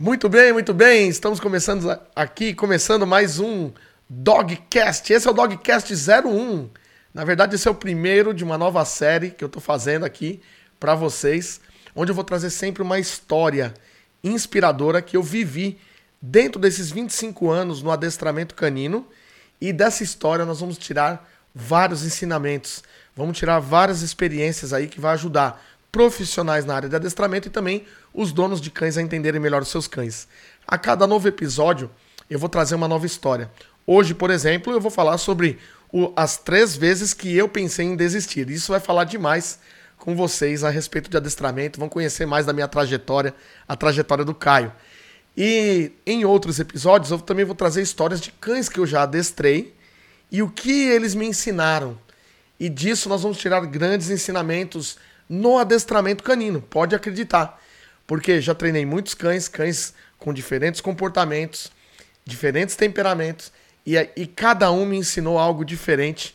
Muito bem, muito bem. Estamos começando aqui, começando mais um Dogcast. Esse é o Dogcast 01. Na verdade, esse é o primeiro de uma nova série que eu tô fazendo aqui para vocês, onde eu vou trazer sempre uma história inspiradora que eu vivi dentro desses 25 anos no adestramento canino. E dessa história nós vamos tirar vários ensinamentos, vamos tirar várias experiências aí que vai ajudar profissionais na área de adestramento e também os donos de cães a entenderem melhor os seus cães. A cada novo episódio, eu vou trazer uma nova história. Hoje, por exemplo, eu vou falar sobre o, as três vezes que eu pensei em desistir. Isso vai falar demais com vocês a respeito de adestramento, vão conhecer mais da minha trajetória, a trajetória do Caio. E em outros episódios eu também vou trazer histórias de cães que eu já adestrei e o que eles me ensinaram. E disso nós vamos tirar grandes ensinamentos no adestramento canino, pode acreditar. Porque já treinei muitos cães, cães com diferentes comportamentos, diferentes temperamentos, e, e cada um me ensinou algo diferente,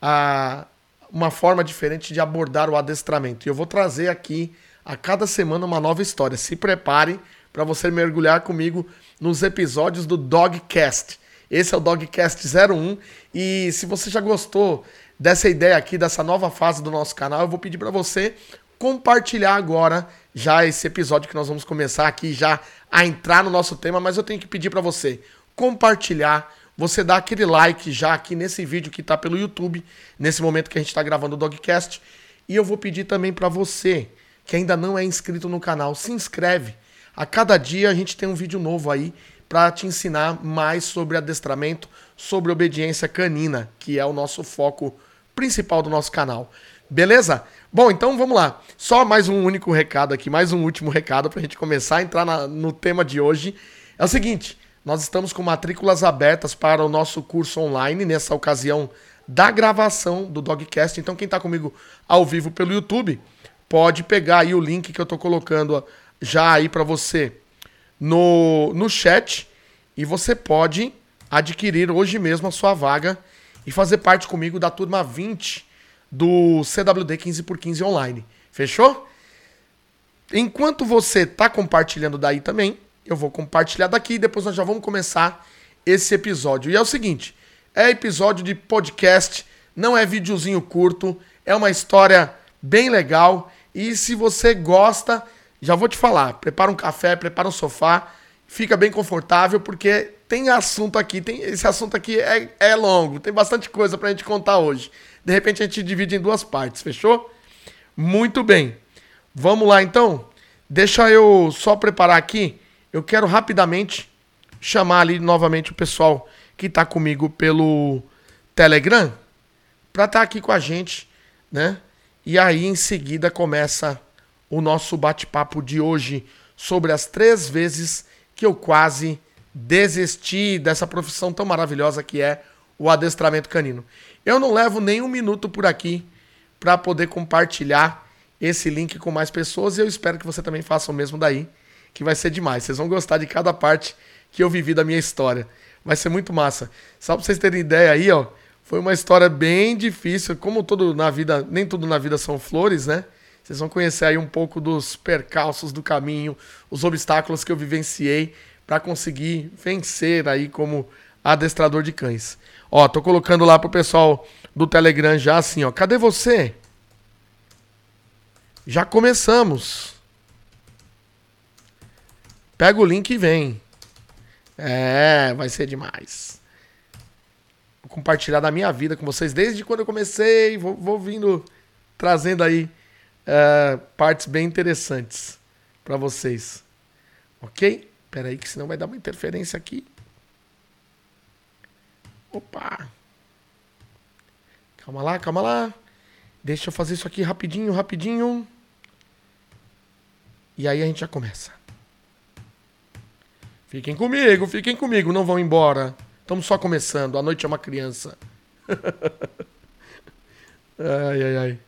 a, uma forma diferente de abordar o adestramento. E eu vou trazer aqui a cada semana uma nova história. Se prepare para você mergulhar comigo nos episódios do Dogcast. Esse é o Dogcast 01 e se você já gostou dessa ideia aqui, dessa nova fase do nosso canal, eu vou pedir para você compartilhar agora já esse episódio que nós vamos começar aqui já a entrar no nosso tema, mas eu tenho que pedir para você compartilhar, você dar aquele like já aqui nesse vídeo que está pelo YouTube, nesse momento que a gente está gravando o Dogcast, e eu vou pedir também para você que ainda não é inscrito no canal, se inscreve. A cada dia a gente tem um vídeo novo aí para te ensinar mais sobre adestramento, sobre obediência canina, que é o nosso foco principal do nosso canal. Beleza? Bom, então vamos lá. Só mais um único recado aqui, mais um último recado para a gente começar a entrar na, no tema de hoje. É o seguinte: nós estamos com matrículas abertas para o nosso curso online, nessa ocasião da gravação do Dogcast. Então, quem está comigo ao vivo pelo YouTube, pode pegar aí o link que eu estou colocando já aí para você no, no chat e você pode adquirir hoje mesmo a sua vaga e fazer parte comigo da turma 20 do CWD 15x15 online. Fechou? Enquanto você tá compartilhando daí também, eu vou compartilhar daqui e depois nós já vamos começar esse episódio. E é o seguinte, é episódio de podcast, não é videozinho curto, é uma história bem legal e se você gosta, já vou te falar, prepara um café, prepara um sofá, fica bem confortável porque tem assunto aqui, tem esse assunto aqui é, é longo, tem bastante coisa pra gente contar hoje. De repente a gente divide em duas partes, fechou? Muito bem. Vamos lá então? Deixa eu só preparar aqui. Eu quero rapidamente chamar ali novamente o pessoal que está comigo pelo Telegram para estar tá aqui com a gente, né? E aí em seguida começa o nosso bate-papo de hoje sobre as três vezes que eu quase desisti dessa profissão tão maravilhosa que é o adestramento canino. Eu não levo nem um minuto por aqui para poder compartilhar esse link com mais pessoas e eu espero que você também faça o mesmo daí, que vai ser demais. Vocês vão gostar de cada parte que eu vivi da minha história. Vai ser muito massa. Só para vocês terem ideia aí, ó, foi uma história bem difícil, como tudo na vida, nem tudo na vida são flores, né? Vocês vão conhecer aí um pouco dos percalços do caminho, os obstáculos que eu vivenciei para conseguir vencer aí como adestrador de cães. Ó, tô colocando lá pro pessoal do Telegram já assim, ó. Cadê você? Já começamos. Pega o link e vem. É, vai ser demais. Vou compartilhar da minha vida com vocês desde quando eu comecei. Vou, vou vindo trazendo aí uh, partes bem interessantes para vocês. Ok? Espera aí que senão vai dar uma interferência aqui. Opa! Calma lá, calma lá. Deixa eu fazer isso aqui rapidinho, rapidinho. E aí a gente já começa. Fiquem comigo, fiquem comigo, não vão embora. Estamos só começando. A noite é uma criança. ai, ai, ai.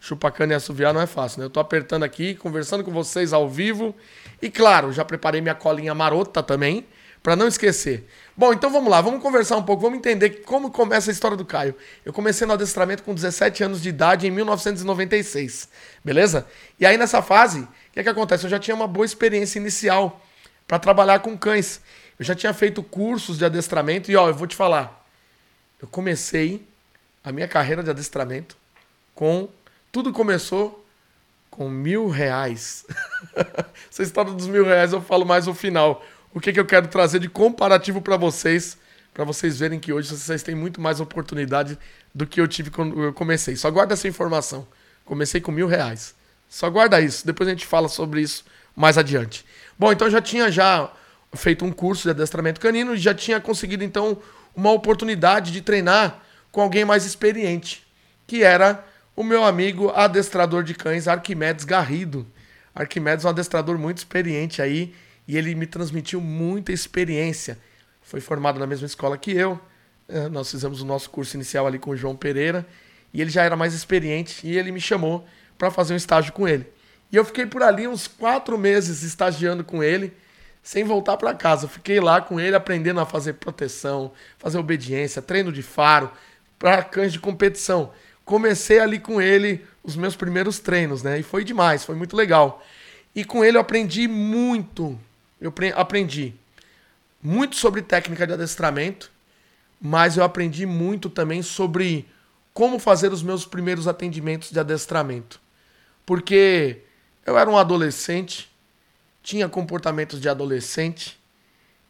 Chupacana e assoviar não é fácil, né? Eu tô apertando aqui, conversando com vocês ao vivo. E claro, já preparei minha colinha marota também, para não esquecer. Bom, então vamos lá, vamos conversar um pouco, vamos entender como começa a história do Caio. Eu comecei no adestramento com 17 anos de idade em 1996, beleza? E aí nessa fase, o que, é que acontece? Eu já tinha uma boa experiência inicial para trabalhar com cães. Eu já tinha feito cursos de adestramento e ó, eu vou te falar, eu comecei a minha carreira de adestramento com tudo começou com mil reais. Essa história dos mil reais eu falo mais no final. O que, que eu quero trazer de comparativo para vocês, para vocês verem que hoje vocês têm muito mais oportunidade do que eu tive quando eu comecei. Só guarda essa informação. Comecei com mil reais. Só guarda isso. Depois a gente fala sobre isso mais adiante. Bom, então já tinha já feito um curso de adestramento canino e já tinha conseguido então uma oportunidade de treinar com alguém mais experiente, que era o meu amigo adestrador de cães Arquimedes Garrido. Arquimedes é um adestrador muito experiente aí e ele me transmitiu muita experiência. Foi formado na mesma escola que eu. É, nós fizemos o nosso curso inicial ali com o João Pereira e ele já era mais experiente e ele me chamou para fazer um estágio com ele. E eu fiquei por ali uns quatro meses estagiando com ele, sem voltar para casa. Fiquei lá com ele aprendendo a fazer proteção, fazer obediência, treino de faro para cães de competição comecei ali com ele os meus primeiros treinos, né? E foi demais, foi muito legal. E com ele eu aprendi muito. Eu aprendi muito sobre técnica de adestramento, mas eu aprendi muito também sobre como fazer os meus primeiros atendimentos de adestramento. Porque eu era um adolescente, tinha comportamentos de adolescente,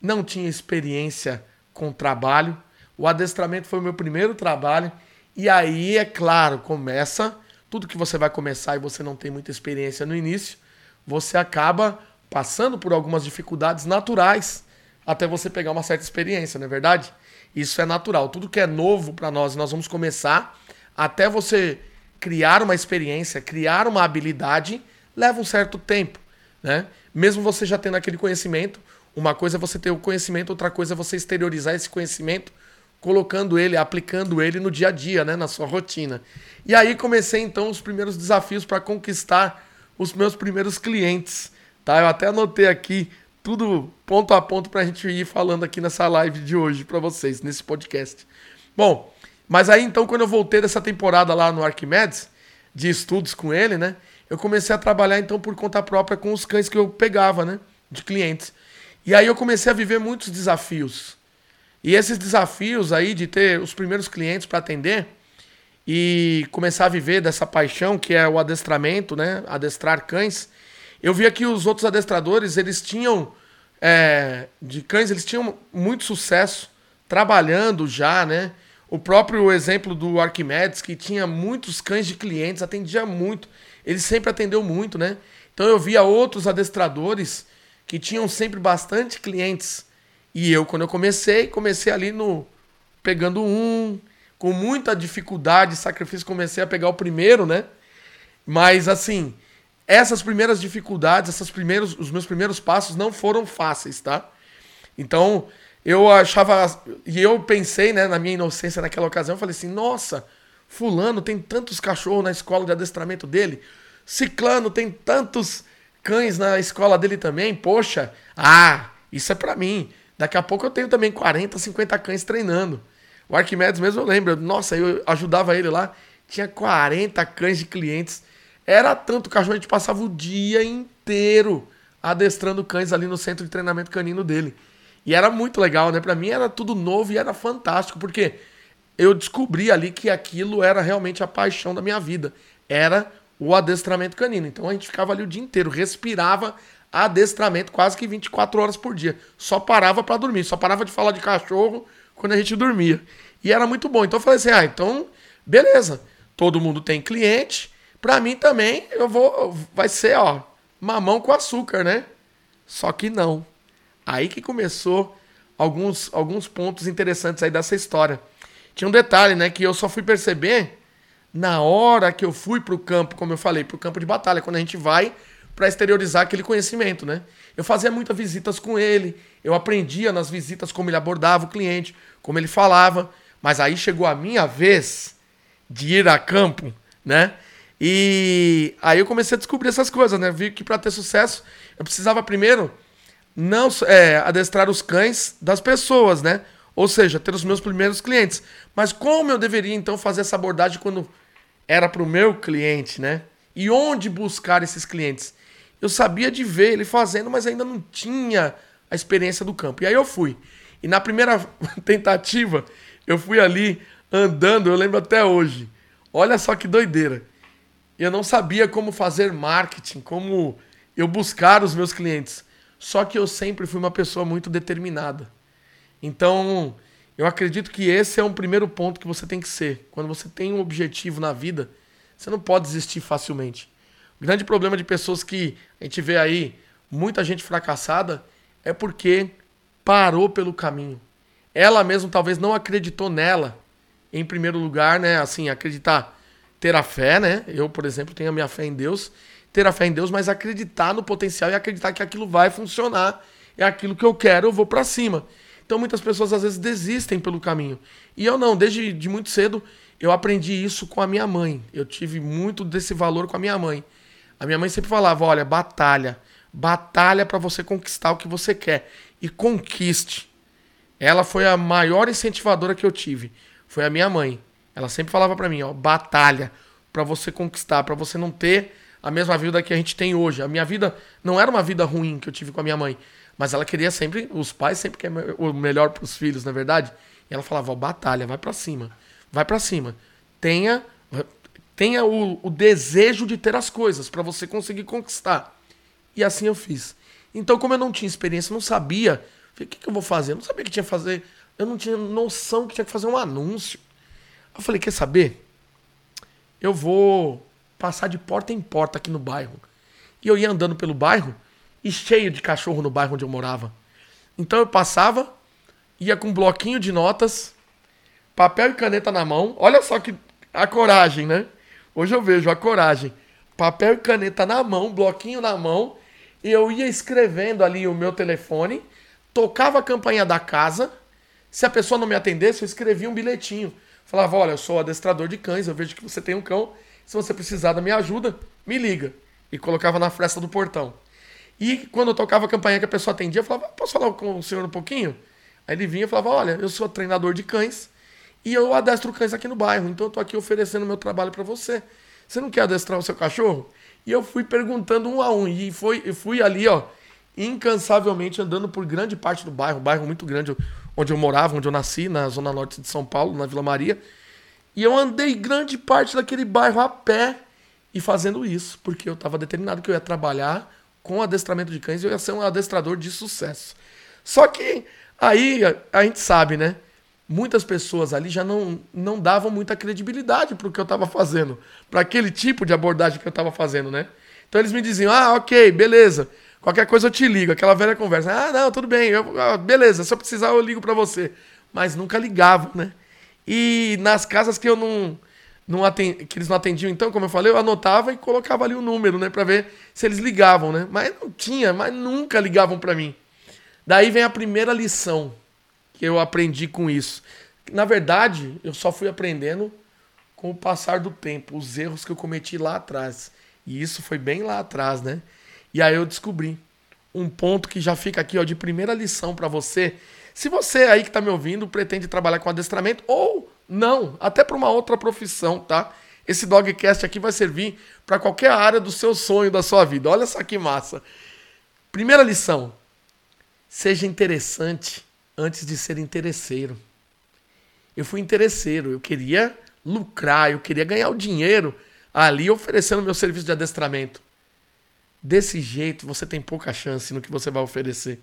não tinha experiência com trabalho. O adestramento foi o meu primeiro trabalho e aí, é claro, começa tudo que você vai começar e você não tem muita experiência no início, você acaba passando por algumas dificuldades naturais até você pegar uma certa experiência, não é verdade? Isso é natural. Tudo que é novo para nós, nós vamos começar até você criar uma experiência, criar uma habilidade, leva um certo tempo, né? Mesmo você já tendo aquele conhecimento, uma coisa é você ter o conhecimento, outra coisa é você exteriorizar esse conhecimento colocando ele, aplicando ele no dia a dia, né, na sua rotina. E aí comecei então os primeiros desafios para conquistar os meus primeiros clientes, tá? Eu até anotei aqui tudo ponto a ponto para a gente ir falando aqui nessa live de hoje para vocês, nesse podcast. Bom, mas aí então quando eu voltei dessa temporada lá no Arquimedes, de estudos com ele, né? Eu comecei a trabalhar então por conta própria com os cães que eu pegava, né? De clientes. E aí eu comecei a viver muitos desafios. E esses desafios aí de ter os primeiros clientes para atender e começar a viver dessa paixão que é o adestramento, né? Adestrar cães. Eu via que os outros adestradores, eles tinham é, de cães, eles tinham muito sucesso trabalhando já, né? O próprio exemplo do Arquimedes, que tinha muitos cães de clientes, atendia muito. Ele sempre atendeu muito, né? Então eu via outros adestradores que tinham sempre bastante clientes e eu, quando eu comecei, comecei ali no. pegando um, com muita dificuldade, sacrifício, comecei a pegar o primeiro, né? Mas assim, essas primeiras dificuldades, essas primeiros, os meus primeiros passos não foram fáceis, tá? Então, eu achava. E eu pensei, né, na minha inocência naquela ocasião, eu falei assim: nossa, Fulano tem tantos cachorros na escola de adestramento dele, Ciclano tem tantos cães na escola dele também, poxa, ah, isso é para mim. Daqui a pouco eu tenho também 40, 50 cães treinando. O Arquimedes mesmo eu lembro, nossa, eu ajudava ele lá, tinha 40 cães de clientes. Era tanto cachorro, a gente passava o dia inteiro adestrando cães ali no centro de treinamento canino dele. E era muito legal, né? Para mim era tudo novo e era fantástico, porque eu descobri ali que aquilo era realmente a paixão da minha vida. Era o adestramento canino. Então a gente ficava ali o dia inteiro, respirava adestramento quase que 24 horas por dia. Só parava para dormir, só parava de falar de cachorro quando a gente dormia. E era muito bom. Então eu falei assim: "Ah, então beleza. Todo mundo tem cliente, para mim também eu vou vai ser, ó, mamão com açúcar, né? Só que não. Aí que começou alguns alguns pontos interessantes aí dessa história. Tinha um detalhe, né, que eu só fui perceber na hora que eu fui pro campo, como eu falei, pro campo de batalha, quando a gente vai para exteriorizar aquele conhecimento, né? Eu fazia muitas visitas com ele, eu aprendia nas visitas como ele abordava o cliente, como ele falava, mas aí chegou a minha vez de ir a campo, né? E aí eu comecei a descobrir essas coisas, né? Vi que para ter sucesso eu precisava primeiro não é, adestrar os cães das pessoas, né? Ou seja, ter os meus primeiros clientes. Mas como eu deveria então fazer essa abordagem quando era para o meu cliente, né? E onde buscar esses clientes? Eu sabia de ver ele fazendo, mas ainda não tinha a experiência do campo. E aí eu fui. E na primeira tentativa, eu fui ali andando, eu lembro até hoje. Olha só que doideira. Eu não sabia como fazer marketing, como eu buscar os meus clientes. Só que eu sempre fui uma pessoa muito determinada. Então, eu acredito que esse é um primeiro ponto que você tem que ser. Quando você tem um objetivo na vida, você não pode desistir facilmente. O grande problema de pessoas que a gente vê aí, muita gente fracassada, é porque parou pelo caminho. Ela mesmo talvez não acreditou nela em primeiro lugar, né? Assim, acreditar, ter a fé, né? Eu, por exemplo, tenho a minha fé em Deus, ter a fé em Deus, mas acreditar no potencial e acreditar que aquilo vai funcionar, é aquilo que eu quero, eu vou para cima. Então muitas pessoas às vezes desistem pelo caminho. E eu não, desde de muito cedo eu aprendi isso com a minha mãe. Eu tive muito desse valor com a minha mãe. A minha mãe sempre falava: "Olha, batalha, batalha para você conquistar o que você quer e conquiste. Ela foi a maior incentivadora que eu tive. Foi a minha mãe. Ela sempre falava para mim, ó, batalha para você conquistar, para você não ter a mesma vida que a gente tem hoje. A minha vida não era uma vida ruim que eu tive com a minha mãe, mas ela queria sempre, os pais sempre querem o melhor para os filhos, na é verdade. E ela falava, ó, batalha, vai para cima. Vai para cima. Tenha tenha o, o desejo de ter as coisas para você conseguir conquistar. E assim eu fiz. Então, como eu não tinha experiência, não sabia, falei, o que, que eu vou fazer? Eu não sabia que tinha que fazer, eu não tinha noção que tinha que fazer um anúncio. Eu falei, quer saber? Eu vou passar de porta em porta aqui no bairro. E eu ia andando pelo bairro e cheio de cachorro no bairro onde eu morava. Então eu passava, ia com um bloquinho de notas, papel e caneta na mão. Olha só que a coragem, né? Hoje eu vejo a coragem. Papel e caneta na mão, bloquinho na mão eu ia escrevendo ali o meu telefone, tocava a campanha da casa. Se a pessoa não me atendesse, eu escrevia um bilhetinho. Falava: Olha, eu sou adestrador de cães, eu vejo que você tem um cão. Se você precisar da minha ajuda, me liga. E colocava na fresta do portão. E quando eu tocava a campanha que a pessoa atendia, eu falava: Posso falar com o senhor um pouquinho? Aí ele vinha e falava: Olha, eu sou treinador de cães e eu adestro cães aqui no bairro, então eu tô aqui oferecendo meu trabalho para você. Você não quer adestrar o seu cachorro? E eu fui perguntando um a um. E foi, fui ali, ó, incansavelmente andando por grande parte do bairro, um bairro muito grande onde eu morava, onde eu nasci, na zona norte de São Paulo, na Vila Maria. E eu andei grande parte daquele bairro a pé e fazendo isso, porque eu estava determinado que eu ia trabalhar com adestramento de cães e eu ia ser um adestrador de sucesso. Só que aí a gente sabe, né? muitas pessoas ali já não, não davam muita credibilidade para o que eu estava fazendo, para aquele tipo de abordagem que eu estava fazendo, né? Então eles me diziam: ah, ok, beleza, qualquer coisa eu te ligo, aquela velha conversa. Ah, não, tudo bem, eu, ah, beleza, se eu precisar eu ligo para você. Mas nunca ligavam, né? E nas casas que eu não, não atend... que eles não atendiam, então, como eu falei, eu anotava e colocava ali o número, né, para ver se eles ligavam, né? Mas não tinha, mas nunca ligavam para mim. Daí vem a primeira lição que eu aprendi com isso. Na verdade, eu só fui aprendendo com o passar do tempo, os erros que eu cometi lá atrás. E isso foi bem lá atrás, né? E aí eu descobri um ponto que já fica aqui, ó, de primeira lição para você. Se você aí que tá me ouvindo pretende trabalhar com adestramento ou não, até para uma outra profissão, tá? Esse dogcast aqui vai servir para qualquer área do seu sonho, da sua vida. Olha só que massa. Primeira lição: seja interessante antes de ser interesseiro. Eu fui interesseiro, eu queria lucrar, eu queria ganhar o dinheiro ali oferecendo meu serviço de adestramento. Desse jeito, você tem pouca chance no que você vai oferecer.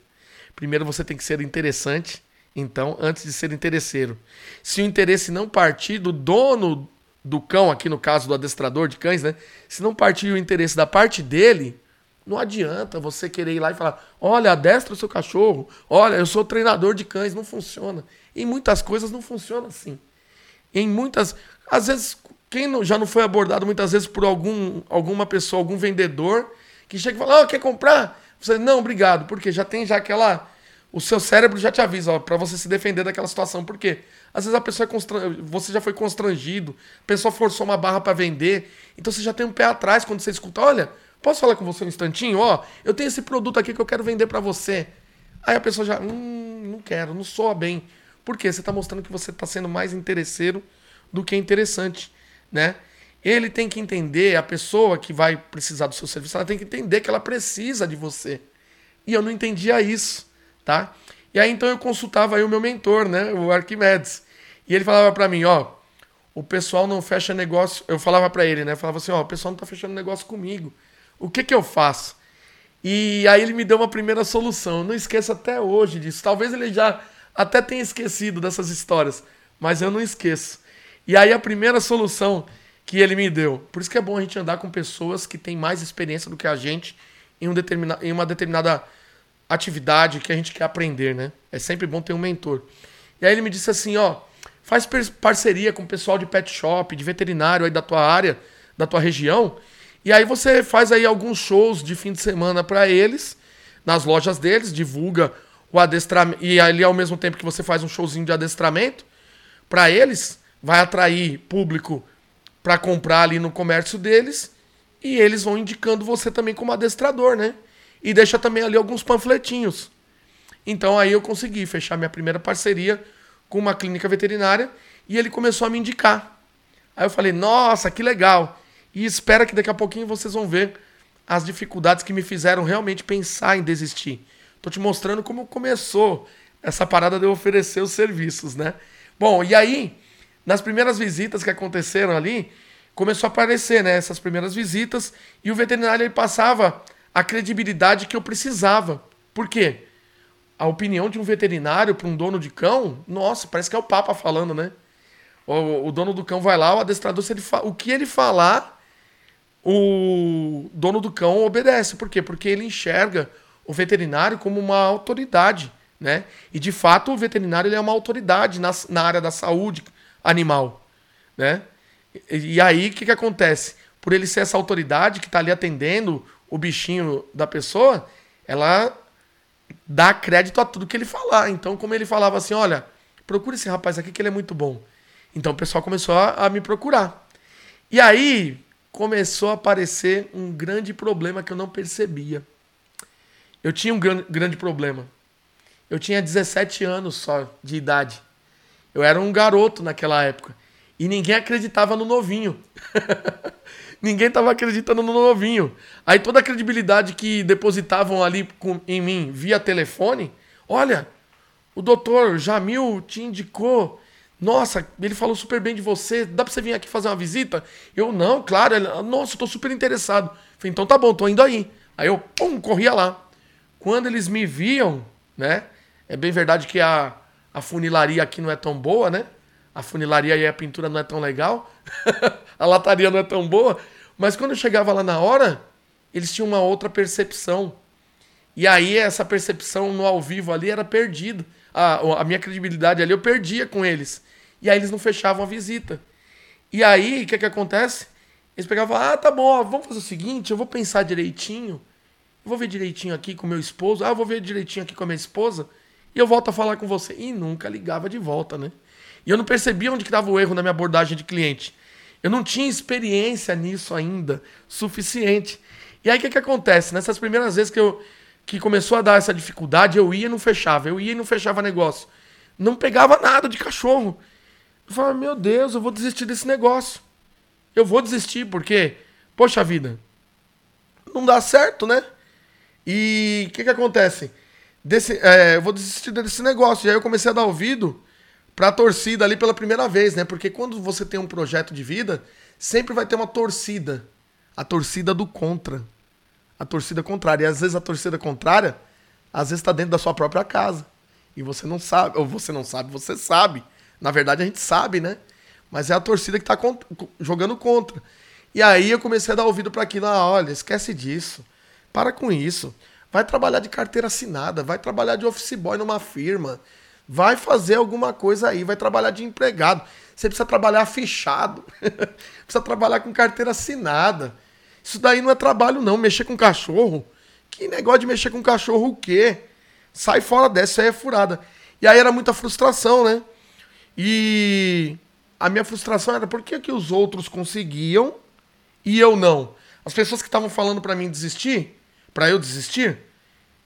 Primeiro, você tem que ser interessante, então, antes de ser interesseiro. Se o interesse não partir do dono do cão, aqui no caso do adestrador de cães, né? Se não partir o interesse da parte dele, não adianta você querer ir lá e falar: olha, adestra o seu cachorro, olha, eu sou treinador de cães. Não funciona. Em muitas coisas não funciona assim. Em muitas. Às vezes, quem já não foi abordado muitas vezes por algum, alguma pessoa, algum vendedor, que chega e fala: oh, quer comprar? Você, não, obrigado, porque já tem já aquela. O seu cérebro já te avisa, para você se defender daquela situação. Por quê? Às vezes a pessoa é constran... você já foi constrangido, a pessoa forçou uma barra para vender, então você já tem um pé atrás quando você escuta, olha, Posso falar com você um instantinho? Ó, eu tenho esse produto aqui que eu quero vender para você. Aí a pessoa já, hum, não quero, não soa bem. Por quê? Você está mostrando que você está sendo mais interesseiro do que interessante, né? Ele tem que entender, a pessoa que vai precisar do seu serviço, ela tem que entender que ela precisa de você. E eu não entendia isso. tá? E aí então eu consultava aí o meu mentor, né, o Arquimedes. E ele falava para mim, ó, o pessoal não fecha negócio. Eu falava para ele, né? Eu falava assim, ó, o pessoal não tá fechando negócio comigo. O que que eu faço? E aí ele me deu uma primeira solução. Eu não esqueço até hoje disso. Talvez ele já até tenha esquecido dessas histórias, mas eu não esqueço. E aí a primeira solução que ele me deu. Por isso que é bom a gente andar com pessoas que têm mais experiência do que a gente em, um determina, em uma determinada atividade que a gente quer aprender, né? É sempre bom ter um mentor. E aí ele me disse assim, ó, faz parceria com o pessoal de pet shop, de veterinário aí da tua área, da tua região, e aí você faz aí alguns shows de fim de semana para eles, nas lojas deles, divulga o adestramento, e ali ao mesmo tempo que você faz um showzinho de adestramento para eles, vai atrair público para comprar ali no comércio deles, e eles vão indicando você também como adestrador, né? E deixa também ali alguns panfletinhos. Então aí eu consegui fechar minha primeira parceria com uma clínica veterinária e ele começou a me indicar. Aí eu falei: "Nossa, que legal". E espera que daqui a pouquinho vocês vão ver as dificuldades que me fizeram realmente pensar em desistir. Tô te mostrando como começou essa parada de eu oferecer os serviços, né? Bom, e aí, nas primeiras visitas que aconteceram ali, começou a aparecer, né, essas primeiras visitas, e o veterinário ele passava a credibilidade que eu precisava. Por quê? A opinião de um veterinário para um dono de cão, nossa, parece que é o Papa falando, né? O, o dono do cão vai lá, o adestrador, se ele o que ele falar, o dono do cão obedece. Por quê? Porque ele enxerga o veterinário como uma autoridade, né? E de fato o veterinário ele é uma autoridade na, na área da saúde animal, né? E, aí o que, que acontece? Por ele ser essa autoridade que está ali atendendo o bichinho da pessoa, ela dá crédito a tudo que ele falar. Então, como ele falava assim, olha, procura esse rapaz aqui que ele é muito bom. Então o pessoal começou a, a me procurar. E aí começou a aparecer um grande problema que eu não percebia. Eu tinha um gran grande problema. Eu tinha 17 anos só de idade. Eu era um garoto naquela época. E ninguém acreditava no novinho. ninguém estava acreditando no novinho. Aí toda a credibilidade que depositavam ali com, em mim via telefone, olha, o doutor Jamil te indicou. Nossa, ele falou super bem de você. Dá pra você vir aqui fazer uma visita? Eu, não, claro. Ele, Nossa, eu tô super interessado. Falei, então tá bom, tô indo aí. Aí eu, pum, corria lá. Quando eles me viam, né? É bem verdade que a, a funilaria aqui não é tão boa, né? A funilaria e a pintura não é tão legal. a lataria não é tão boa. Mas quando eu chegava lá na hora, eles tinham uma outra percepção. E aí essa percepção no ao vivo ali era perdida. A, a minha credibilidade ali eu perdia com eles. E aí eles não fechavam a visita. E aí, o que, que acontece? Eles pegavam, ah, tá bom, vamos fazer o seguinte, eu vou pensar direitinho, eu vou ver direitinho aqui com meu esposo, ah, eu vou ver direitinho aqui com a minha esposa, e eu volto a falar com você. E nunca ligava de volta, né? E eu não percebia onde estava o erro na minha abordagem de cliente. Eu não tinha experiência nisso ainda suficiente. E aí o que, que acontece? Nessas primeiras vezes que eu que começou a dar essa dificuldade, eu ia e não fechava, eu ia e não fechava negócio. Não pegava nada de cachorro. Eu falava, meu Deus, eu vou desistir desse negócio. Eu vou desistir, porque, poxa vida, não dá certo, né? E o que, que acontece? Desse, é, eu vou desistir desse negócio. E aí eu comecei a dar ouvido pra torcida ali pela primeira vez, né? Porque quando você tem um projeto de vida, sempre vai ter uma torcida. A torcida do contra. A torcida contrária. E às vezes a torcida contrária, às vezes está dentro da sua própria casa. E você não sabe. Ou você não sabe, você sabe. Na verdade a gente sabe, né? Mas é a torcida que está jogando contra. E aí eu comecei a dar ouvido para aquilo. Ah, olha, esquece disso. Para com isso. Vai trabalhar de carteira assinada. Vai trabalhar de office boy numa firma Vai fazer alguma coisa aí, vai trabalhar de empregado. Você precisa trabalhar fechado. precisa trabalhar com carteira assinada. Isso daí não é trabalho, não. Mexer com cachorro. Que negócio de mexer com cachorro o quê? Sai fora dessa, aí é furada. E aí era muita frustração, né? E a minha frustração era por que, que os outros conseguiam e eu não? As pessoas que estavam falando para mim desistir, para eu desistir,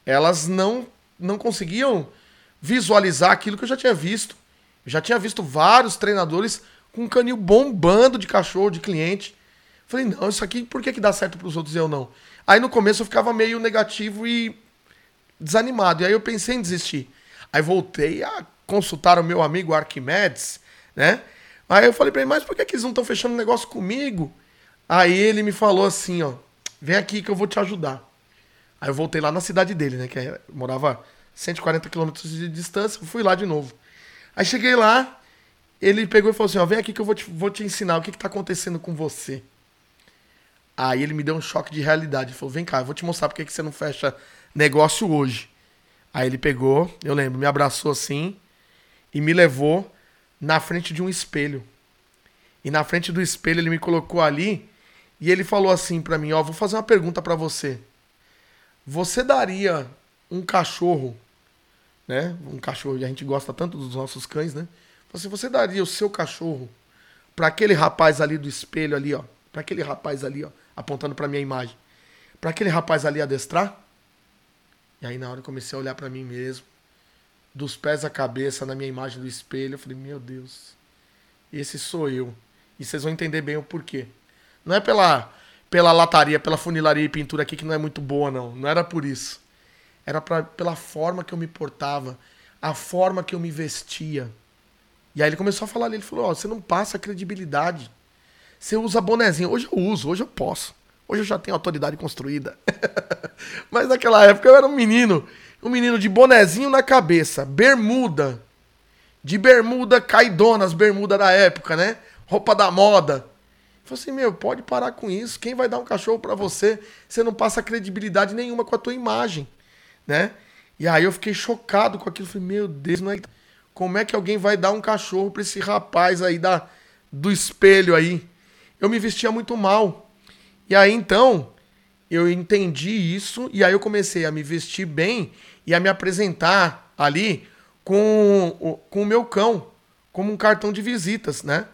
elas não não conseguiam visualizar aquilo que eu já tinha visto. Eu já tinha visto vários treinadores com um canil bombando de cachorro, de cliente. Falei, não, isso aqui, por que, que dá certo para os outros e eu não? Aí no começo eu ficava meio negativo e desanimado. E aí eu pensei em desistir. Aí voltei a consultar o meu amigo Arquimedes, né? Aí eu falei pra ele, mas por que, que eles não estão fechando negócio comigo? Aí ele me falou assim, ó, vem aqui que eu vou te ajudar. Aí eu voltei lá na cidade dele, né? Que é, morava 140 quilômetros de distância, fui lá de novo. Aí cheguei lá, ele pegou e falou assim, ó, vem aqui que eu vou te, vou te ensinar o que, que tá acontecendo com você. Aí ele me deu um choque de realidade. Ele falou, vem cá, eu vou te mostrar porque que você não fecha negócio hoje. Aí ele pegou, eu lembro, me abraçou assim e me levou na frente de um espelho. E na frente do espelho ele me colocou ali e ele falou assim para mim, ó, vou fazer uma pergunta para você. Você daria um cachorro, né? Um cachorro, a gente gosta tanto dos nossos cães, né? Você, você daria o seu cachorro para aquele rapaz ali do espelho ali, ó, para aquele rapaz ali, ó, apontando para minha imagem, para aquele rapaz ali adestrar? E aí na hora eu comecei a olhar para mim mesmo, dos pés à cabeça na minha imagem do espelho, eu falei: "Meu Deus. Esse sou eu". E vocês vão entender bem o porquê. Não é pela pela lataria, pela funilaria e pintura aqui que não é muito boa não, não era por isso. Era pra, pela forma que eu me portava, a forma que eu me vestia. E aí ele começou a falar ali, ele falou: "Ó, oh, você não passa credibilidade. Você usa bonezinho. Hoje eu uso, hoje eu posso. Hoje eu já tenho autoridade construída. Mas naquela época eu era um menino, um menino de bonezinho na cabeça, bermuda. De bermuda caidona, as bermudas da época, né? Roupa da moda. Falei assim, meu, pode parar com isso. Quem vai dar um cachorro para você? Você não passa credibilidade nenhuma com a tua imagem, né? E aí eu fiquei chocado com aquilo. Falei, meu Deus, não é... como é que alguém vai dar um cachorro para esse rapaz aí da, do espelho aí? Eu me vestia muito mal. E aí então, eu entendi isso e aí eu comecei a me vestir bem e a me apresentar ali com, com o meu cão, como um cartão de visitas, né?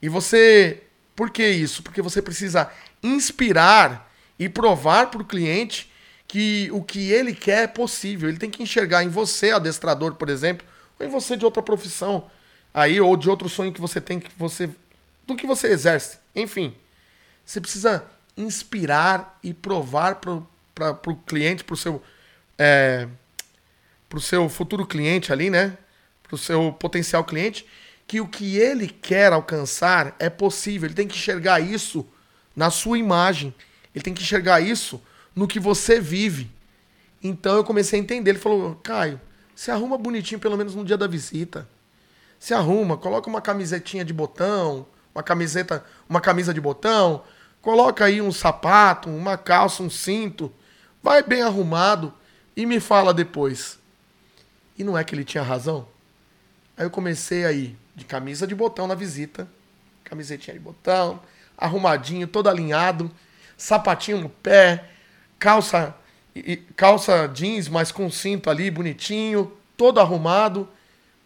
E você. Por que isso? Porque você precisa inspirar e provar para o cliente que o que ele quer é possível. Ele tem que enxergar em você, adestrador, por exemplo, ou em você de outra profissão aí, ou de outro sonho que você tem, que você. do que você exerce. Enfim. Você precisa inspirar e provar para o cliente, para o seu, é, pro seu futuro cliente ali, né? Para o seu potencial cliente, que o que ele quer alcançar é possível. Ele tem que enxergar isso na sua imagem. Ele tem que enxergar isso no que você vive. Então eu comecei a entender. Ele falou, Caio, se arruma bonitinho pelo menos no dia da visita. Se arruma, coloca uma camisetinha de botão, uma camiseta, uma camisa de botão, Coloca aí um sapato, uma calça, um cinto, vai bem arrumado e me fala depois. E não é que ele tinha razão? Aí eu comecei aí, de camisa de botão na visita, camisetinha de botão, arrumadinho, todo alinhado, sapatinho no pé, calça calça jeans, mas com cinto ali bonitinho, todo arrumado.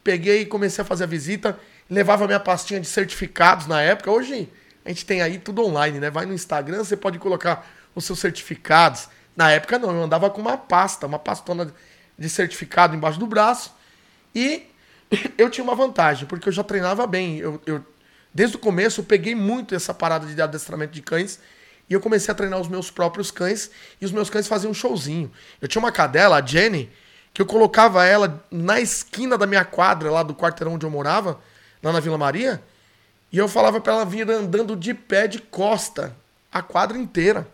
Peguei e comecei a fazer a visita, levava minha pastinha de certificados na época. Hoje a gente tem aí tudo online, né? Vai no Instagram, você pode colocar os seus certificados. Na época não, eu andava com uma pasta, uma pastona de certificado embaixo do braço. E eu tinha uma vantagem, porque eu já treinava bem. Eu, eu, desde o começo eu peguei muito essa parada de adestramento de cães. E eu comecei a treinar os meus próprios cães. E os meus cães faziam um showzinho. Eu tinha uma cadela, a Jenny, que eu colocava ela na esquina da minha quadra, lá do quarteirão onde eu morava, lá na Vila Maria. E eu falava para ela vir andando de pé de costa a quadra inteira.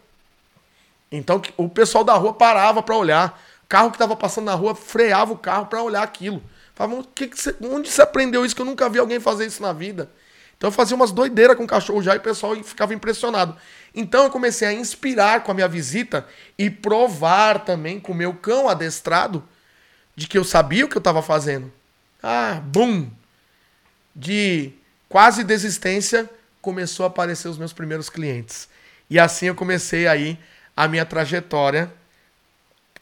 Então o pessoal da rua parava para olhar. Carro que estava passando na rua freava o carro para olhar aquilo. Falava, que que onde você aprendeu isso? Que eu nunca vi alguém fazer isso na vida. Então eu fazia umas doideiras com o cachorro já e o pessoal ficava impressionado. Então eu comecei a inspirar com a minha visita e provar também com o meu cão adestrado de que eu sabia o que eu estava fazendo. Ah, bum! De quase desistência, começou a aparecer os meus primeiros clientes. E assim eu comecei aí a minha trajetória,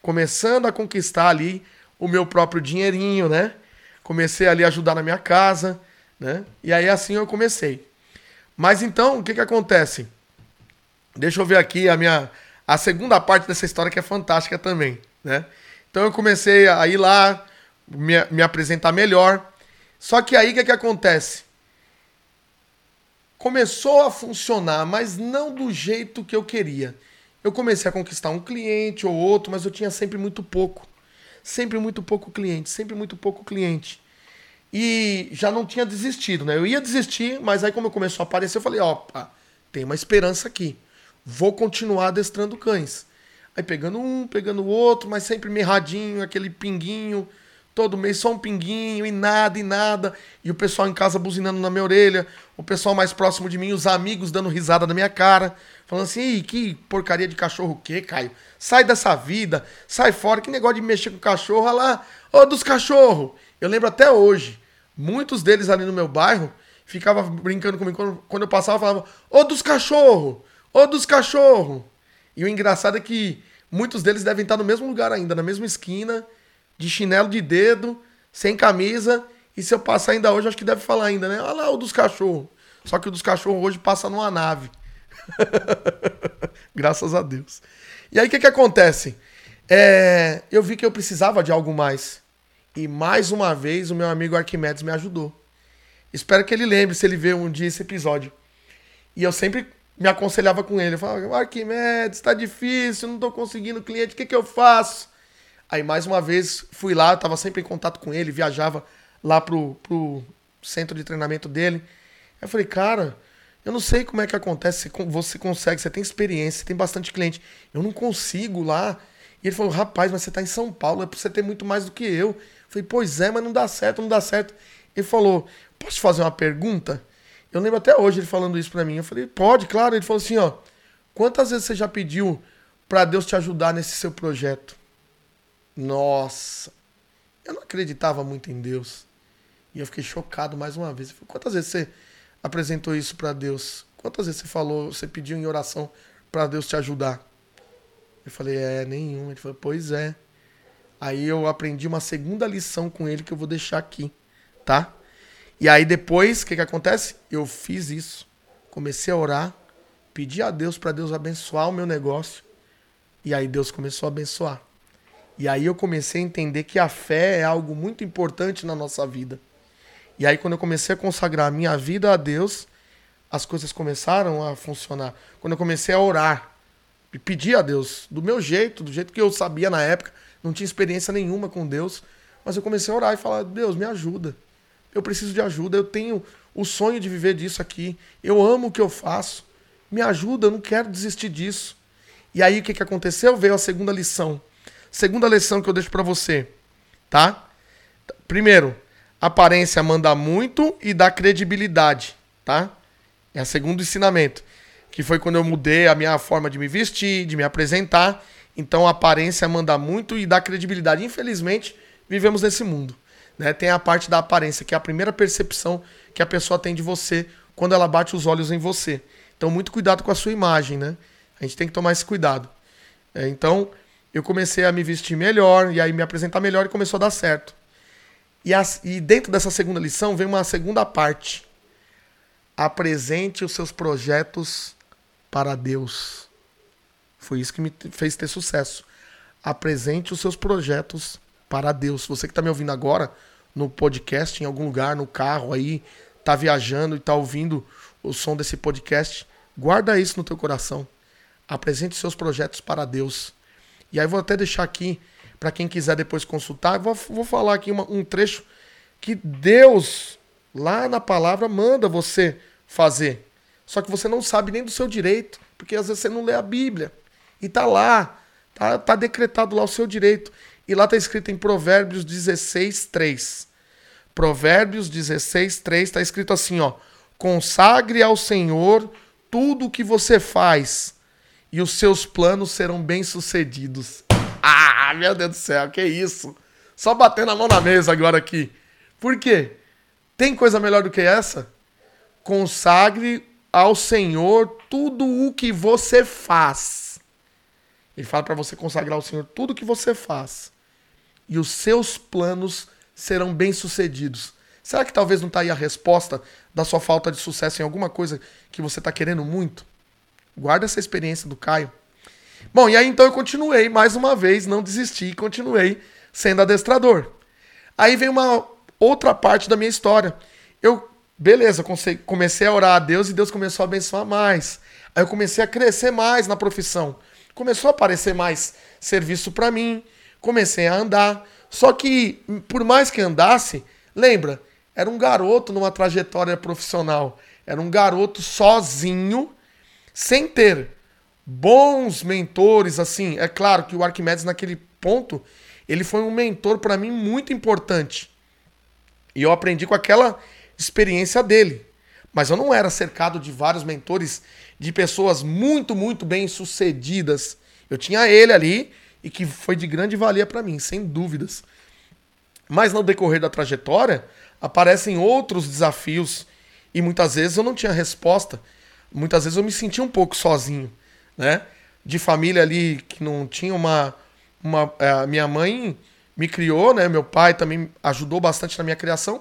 começando a conquistar ali o meu próprio dinheirinho, né? Comecei ali a ajudar na minha casa, né? E aí assim eu comecei. Mas então, o que que acontece? Deixa eu ver aqui a minha a segunda parte dessa história que é fantástica também, né? Então eu comecei a ir lá, me, me apresentar melhor. Só que aí o que que acontece? começou a funcionar, mas não do jeito que eu queria. Eu comecei a conquistar um cliente ou outro, mas eu tinha sempre muito pouco. Sempre muito pouco cliente, sempre muito pouco cliente. E já não tinha desistido, né? Eu ia desistir, mas aí como começou a aparecer, eu falei, opa, tem uma esperança aqui. Vou continuar adestrando cães. Aí pegando um, pegando o outro, mas sempre mirradinho, aquele pinguinho, todo mês só um pinguinho e nada e nada. E o pessoal em casa buzinando na minha orelha, o pessoal mais próximo de mim, os amigos dando risada na minha cara, falando assim: Ih, que porcaria de cachorro o quê, Caio? Sai dessa vida, sai fora, que negócio de mexer com cachorro, olha lá, ô dos cachorros. Eu lembro até hoje, muitos deles ali no meu bairro ficavam brincando comigo quando, quando eu passava, falava: Ô dos cachorros, ô dos cachorros. E o engraçado é que muitos deles devem estar no mesmo lugar ainda, na mesma esquina, de chinelo de dedo, sem camisa. E se eu passar ainda hoje, acho que deve falar ainda, né? Olha lá o dos cachorros. Só que o dos cachorros hoje passa numa nave. Graças a Deus. E aí o que, que acontece? É, eu vi que eu precisava de algo mais. E mais uma vez o meu amigo Arquimedes me ajudou. Espero que ele lembre se ele ver um dia esse episódio. E eu sempre me aconselhava com ele. Eu falava, Arquimedes, tá difícil, não tô conseguindo cliente, o que, que eu faço? Aí mais uma vez fui lá, estava sempre em contato com ele, viajava lá pro, pro centro de treinamento dele. Aí eu falei, cara, eu não sei como é que acontece, você consegue, você tem experiência, você tem bastante cliente. Eu não consigo lá. E ele falou, rapaz, mas você tá em São Paulo, é pra você ter muito mais do que eu. Eu falei, pois é, mas não dá certo, não dá certo. Ele falou, posso te fazer uma pergunta? Eu lembro até hoje ele falando isso para mim. Eu falei, pode, claro. Ele falou assim, ó, quantas vezes você já pediu para Deus te ajudar nesse seu projeto? Nossa, eu não acreditava muito em Deus. E eu fiquei chocado mais uma vez. Falei, quantas vezes você apresentou isso para Deus? Quantas vezes você falou, você pediu em oração para Deus te ajudar? Eu falei, é, nenhum. Ele falou, pois é. Aí eu aprendi uma segunda lição com ele que eu vou deixar aqui, tá? E aí depois, o que, que acontece? Eu fiz isso. Comecei a orar, pedi a Deus para Deus abençoar o meu negócio. E aí Deus começou a abençoar. E aí eu comecei a entender que a fé é algo muito importante na nossa vida. E aí quando eu comecei a consagrar a minha vida a Deus, as coisas começaram a funcionar. Quando eu comecei a orar e pedir a Deus do meu jeito, do jeito que eu sabia na época, não tinha experiência nenhuma com Deus, mas eu comecei a orar e falar: "Deus, me ajuda eu preciso de ajuda, eu tenho o sonho de viver disso aqui, eu amo o que eu faço, me ajuda, eu não quero desistir disso. E aí o que, que aconteceu? Veio a segunda lição. Segunda lição que eu deixo para você, tá? Primeiro, aparência manda muito e dá credibilidade, tá? É o segundo ensinamento, que foi quando eu mudei a minha forma de me vestir, de me apresentar. Então, aparência manda muito e dá credibilidade. Infelizmente, vivemos nesse mundo. Né? Tem a parte da aparência, que é a primeira percepção que a pessoa tem de você quando ela bate os olhos em você. Então, muito cuidado com a sua imagem, né? A gente tem que tomar esse cuidado. É, então, eu comecei a me vestir melhor e aí me apresentar melhor e começou a dar certo. E, as, e dentro dessa segunda lição vem uma segunda parte. Apresente os seus projetos para Deus. Foi isso que me fez ter sucesso. Apresente os seus projetos para Deus. Você que está me ouvindo agora no podcast, em algum lugar, no carro aí, tá viajando e tá ouvindo o som desse podcast, guarda isso no teu coração. Apresente seus projetos para Deus. E aí vou até deixar aqui para quem quiser depois consultar, vou, vou falar aqui uma, um trecho que Deus lá na palavra manda você fazer. Só que você não sabe nem do seu direito, porque às vezes você não lê a Bíblia. E tá lá, tá, tá decretado lá o seu direito. E lá está escrito em Provérbios 16, 3. Provérbios 16, 3 está escrito assim, ó. Consagre ao Senhor tudo o que você faz, e os seus planos serão bem-sucedidos. Ah, meu Deus do céu, que isso? Só batendo a mão na mesa agora aqui. Por quê? Tem coisa melhor do que essa? Consagre ao Senhor tudo o que você faz. Ele fala para você consagrar ao Senhor tudo o que você faz e os seus planos serão bem-sucedidos. Será que talvez não está aí a resposta da sua falta de sucesso em alguma coisa que você está querendo muito? Guarda essa experiência do Caio. Bom, e aí então eu continuei mais uma vez, não desisti e continuei sendo adestrador. Aí vem uma outra parte da minha história. Eu, beleza, comecei a orar a Deus e Deus começou a abençoar mais. Aí eu comecei a crescer mais na profissão. Começou a aparecer mais serviço para mim, comecei a andar. Só que, por mais que andasse, lembra, era um garoto numa trajetória profissional. Era um garoto sozinho, sem ter bons mentores, assim. É claro que o Arquimedes, naquele ponto, ele foi um mentor para mim muito importante. E eu aprendi com aquela experiência dele. Mas eu não era cercado de vários mentores, de pessoas muito, muito bem sucedidas. Eu tinha ele ali e que foi de grande valia para mim, sem dúvidas. Mas no decorrer da trajetória, aparecem outros desafios e muitas vezes eu não tinha resposta. Muitas vezes eu me sentia um pouco sozinho, né? De família ali que não tinha uma. uma é, minha mãe me criou, né? Meu pai também ajudou bastante na minha criação,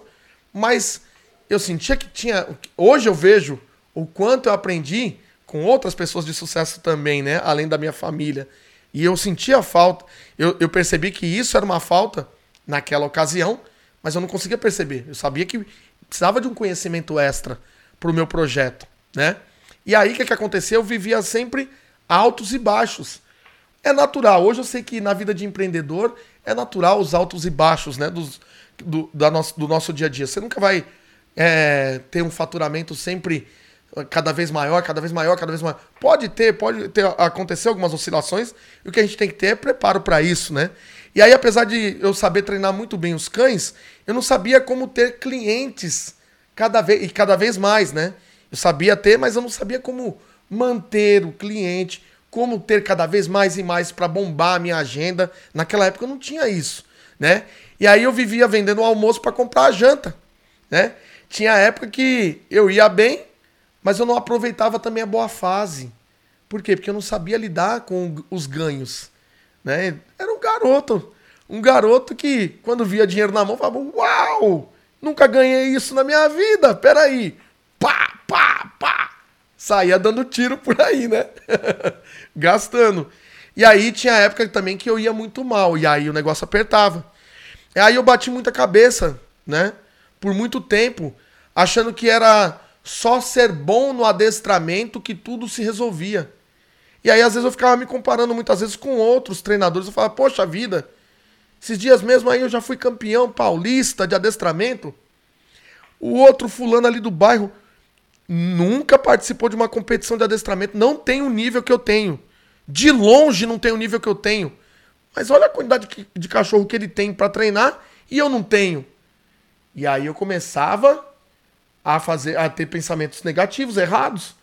mas eu sentia que tinha. Hoje eu vejo o quanto eu aprendi com outras pessoas de sucesso também, né? Além da minha família. E eu sentia falta. Eu, eu percebi que isso era uma falta naquela ocasião, mas eu não conseguia perceber. Eu sabia que precisava de um conhecimento extra para o meu projeto, né? E aí o que, que aconteceu? Eu vivia sempre altos e baixos. É natural. Hoje eu sei que na vida de empreendedor é natural os altos e baixos, né? Dos, do, da nosso, do nosso dia a dia. Você nunca vai é, ter um faturamento sempre cada vez maior, cada vez maior, cada vez maior. Pode ter, pode ter acontecer algumas oscilações, e o que a gente tem que ter é preparo para isso, né? E aí, apesar de eu saber treinar muito bem os cães, eu não sabia como ter clientes cada vez e cada vez mais, né? Eu sabia ter, mas eu não sabia como manter o cliente, como ter cada vez mais e mais para bombar a minha agenda. Naquela época eu não tinha isso, né? E aí eu vivia vendendo o almoço para comprar a janta, né? Tinha época que eu ia bem, mas eu não aproveitava também a boa fase. Por quê? Porque eu não sabia lidar com os ganhos. Né? Era um garoto. Um garoto que, quando via dinheiro na mão, falava: Uau! Nunca ganhei isso na minha vida. Peraí. Pá. Saía dando tiro por aí, né? Gastando. E aí tinha época também que eu ia muito mal. E aí o negócio apertava. E aí eu bati muita cabeça, né? Por muito tempo, achando que era só ser bom no adestramento que tudo se resolvia. E aí, às vezes, eu ficava me comparando muitas vezes com outros treinadores. Eu falava, poxa vida, esses dias mesmo aí eu já fui campeão paulista de adestramento. O outro fulano ali do bairro nunca participou de uma competição de adestramento, não tem o nível que eu tenho. De longe não tem o nível que eu tenho. Mas olha a quantidade de cachorro que ele tem para treinar e eu não tenho. E aí eu começava a fazer a ter pensamentos negativos, errados.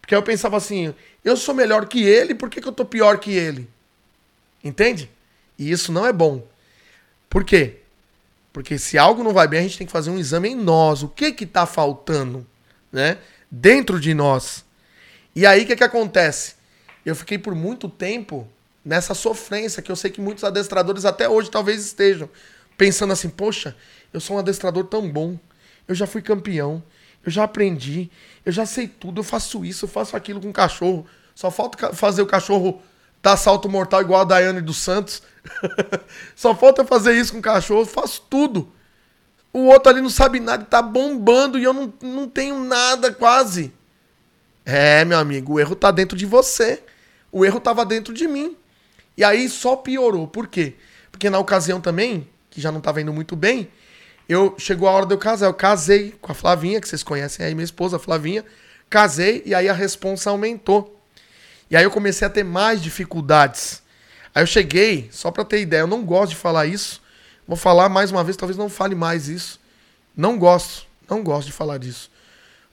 Porque eu pensava assim, eu sou melhor que ele, por que, que eu tô pior que ele? Entende? E isso não é bom. Por quê? Porque se algo não vai bem, a gente tem que fazer um exame em nós. O que que tá faltando, né? Dentro de nós. E aí o que que acontece? Eu fiquei por muito tempo nessa sofrência que eu sei que muitos adestradores até hoje talvez estejam pensando assim, poxa, eu sou um adestrador tão bom eu já fui campeão, eu já aprendi, eu já sei tudo, eu faço isso, eu faço aquilo com o cachorro. Só falta fazer o cachorro dar salto mortal igual a Daiane dos Santos. Só falta fazer isso com o cachorro, eu faço tudo. O outro ali não sabe nada, tá bombando e eu não, não tenho nada quase. É, meu amigo, o erro tá dentro de você. O erro tava dentro de mim. E aí só piorou. Por quê? Porque na ocasião também, que já não tava indo muito bem, eu chegou a hora de eu casar. Eu casei com a Flavinha, que vocês conhecem aí, minha esposa, a Flavinha. Casei e aí a responsa aumentou. E aí eu comecei a ter mais dificuldades. Aí eu cheguei, só para ter ideia, eu não gosto de falar isso. Vou falar mais uma vez, talvez não fale mais isso. Não gosto, não gosto de falar disso.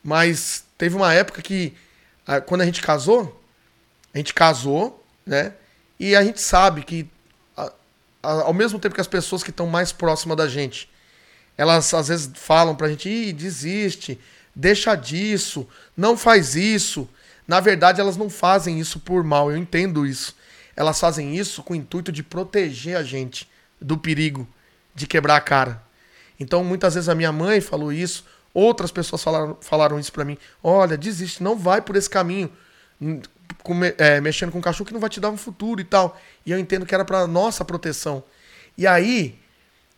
Mas teve uma época que, ah, quando a gente casou, a gente casou, né? E a gente sabe que, ao mesmo tempo que as pessoas que estão mais próximas da gente elas às vezes falam pra gente, Ih, desiste, deixa disso, não faz isso. Na verdade, elas não fazem isso por mal, eu entendo isso. Elas fazem isso com o intuito de proteger a gente do perigo de quebrar a cara. Então, muitas vezes a minha mãe falou isso, outras pessoas falaram, falaram isso para mim. Olha, desiste, não vai por esse caminho, com, é, mexendo com cachorro que não vai te dar um futuro e tal. E eu entendo que era para nossa proteção. E aí,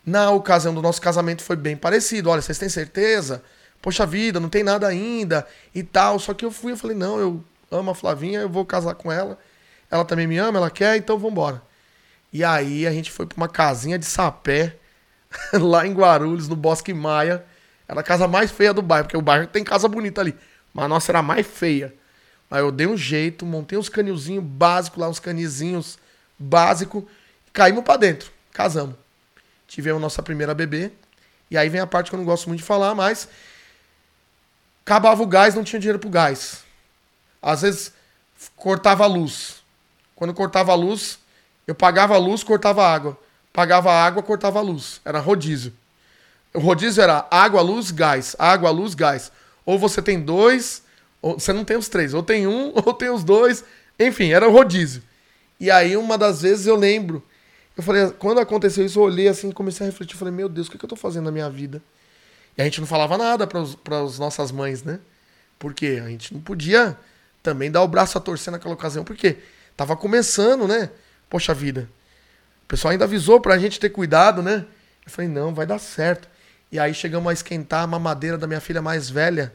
na ocasião do nosso casamento foi bem parecido. Olha, vocês têm certeza? Poxa vida, não tem nada ainda e tal. Só que eu fui e falei, não, eu amo a Flavinha, eu vou casar com ela. Ela também me ama, ela quer, então vamos embora. E aí a gente foi pra uma casinha de sapé, lá em Guarulhos, no Bosque Maia. Era a casa mais feia do bairro, porque o bairro tem casa bonita ali. Mas a nossa era a mais feia. Aí eu dei um jeito, montei uns canilzinhos básicos lá, uns canizinhos básicos. Caímos pra dentro, casamos. Tivemos nossa primeira bebê. E aí vem a parte que eu não gosto muito de falar, mas acabava o gás, não tinha dinheiro pro gás. Às vezes cortava a luz. Quando cortava a luz, eu pagava a luz, cortava a água. Pagava água, cortava a luz. Era rodízio. O rodízio era água, luz, gás. Água, luz, gás. Ou você tem dois, ou você não tem os três. Ou tem um, ou tem os dois. Enfim, era o rodízio. E aí, uma das vezes eu lembro. Eu falei, quando aconteceu isso, eu olhei assim, comecei a refletir. Falei, meu Deus, o que, que eu tô fazendo na minha vida? E a gente não falava nada para as nossas mães, né? Porque a gente não podia também dar o braço a torcer naquela ocasião, porque tava começando, né? Poxa vida. O pessoal ainda avisou pra gente ter cuidado, né? Eu falei, não, vai dar certo. E aí chegamos a esquentar a mamadeira da minha filha mais velha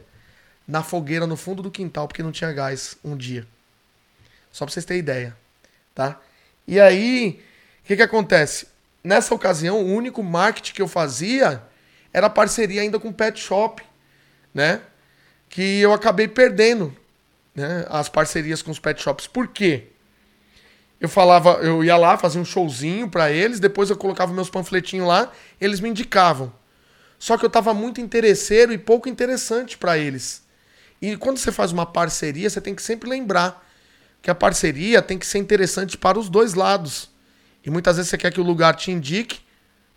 na fogueira no fundo do quintal, porque não tinha gás um dia. Só pra vocês terem ideia, tá? E aí, o que que acontece? Nessa ocasião, o único marketing que eu fazia era parceria ainda com pet shop, né? Que eu acabei perdendo, né? As parcerias com os pet shops. Por quê? Eu falava, eu ia lá, fazia um showzinho para eles, depois eu colocava meus panfletinhos lá, eles me indicavam. Só que eu tava muito interesseiro e pouco interessante para eles. E quando você faz uma parceria, você tem que sempre lembrar que a parceria tem que ser interessante para os dois lados. E muitas vezes você quer que o lugar te indique,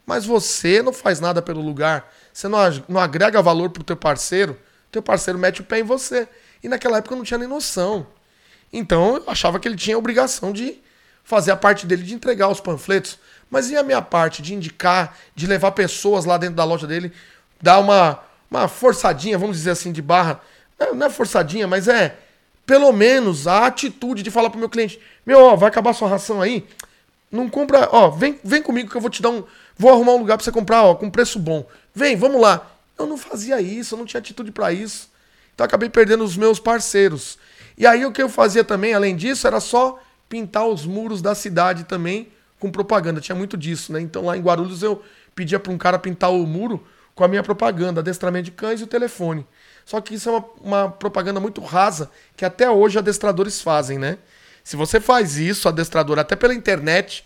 mas você não faz nada pelo lugar. Você não, não agrega valor pro teu parceiro. Teu parceiro mete o pé em você. E naquela época eu não tinha nem noção. Então eu achava que ele tinha a obrigação de fazer a parte dele de entregar os panfletos. Mas e a minha parte de indicar, de levar pessoas lá dentro da loja dele, dar uma, uma forçadinha, vamos dizer assim, de barra. Não é forçadinha, mas é pelo menos a atitude de falar pro meu cliente: Meu, ó, vai acabar sua ração aí. Não compra, ó, vem, vem comigo que eu vou te dar um. Vou arrumar um lugar para você comprar, ó, com preço bom. Vem, vamos lá. Eu não fazia isso, eu não tinha atitude para isso. Então acabei perdendo os meus parceiros. E aí o que eu fazia também, além disso, era só pintar os muros da cidade também com propaganda. Tinha muito disso, né? Então lá em Guarulhos eu pedia para um cara pintar o muro com a minha propaganda, adestramento de cães e o telefone. Só que isso é uma, uma propaganda muito rasa que até hoje adestradores fazem, né? Se você faz isso, adestrador, até pela internet,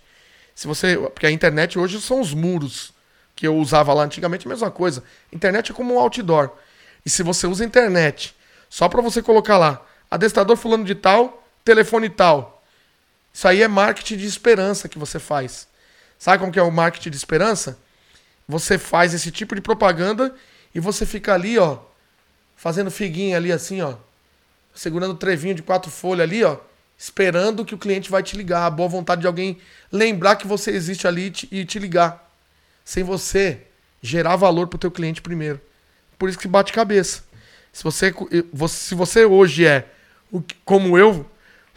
se você. Porque a internet hoje são os muros que eu usava lá antigamente, a mesma coisa. Internet é como um outdoor. E se você usa internet só para você colocar lá, adestrador fulano de tal, telefone tal. Isso aí é marketing de esperança que você faz. Sabe como que é o marketing de esperança? Você faz esse tipo de propaganda e você fica ali, ó, fazendo figuinha ali assim, ó, segurando o trevinho de quatro folhas ali, ó, esperando que o cliente vai te ligar, a boa vontade de alguém lembrar que você existe ali e te ligar, sem você gerar valor para o teu cliente primeiro. Por isso que bate cabeça. Se você, se você hoje é como eu,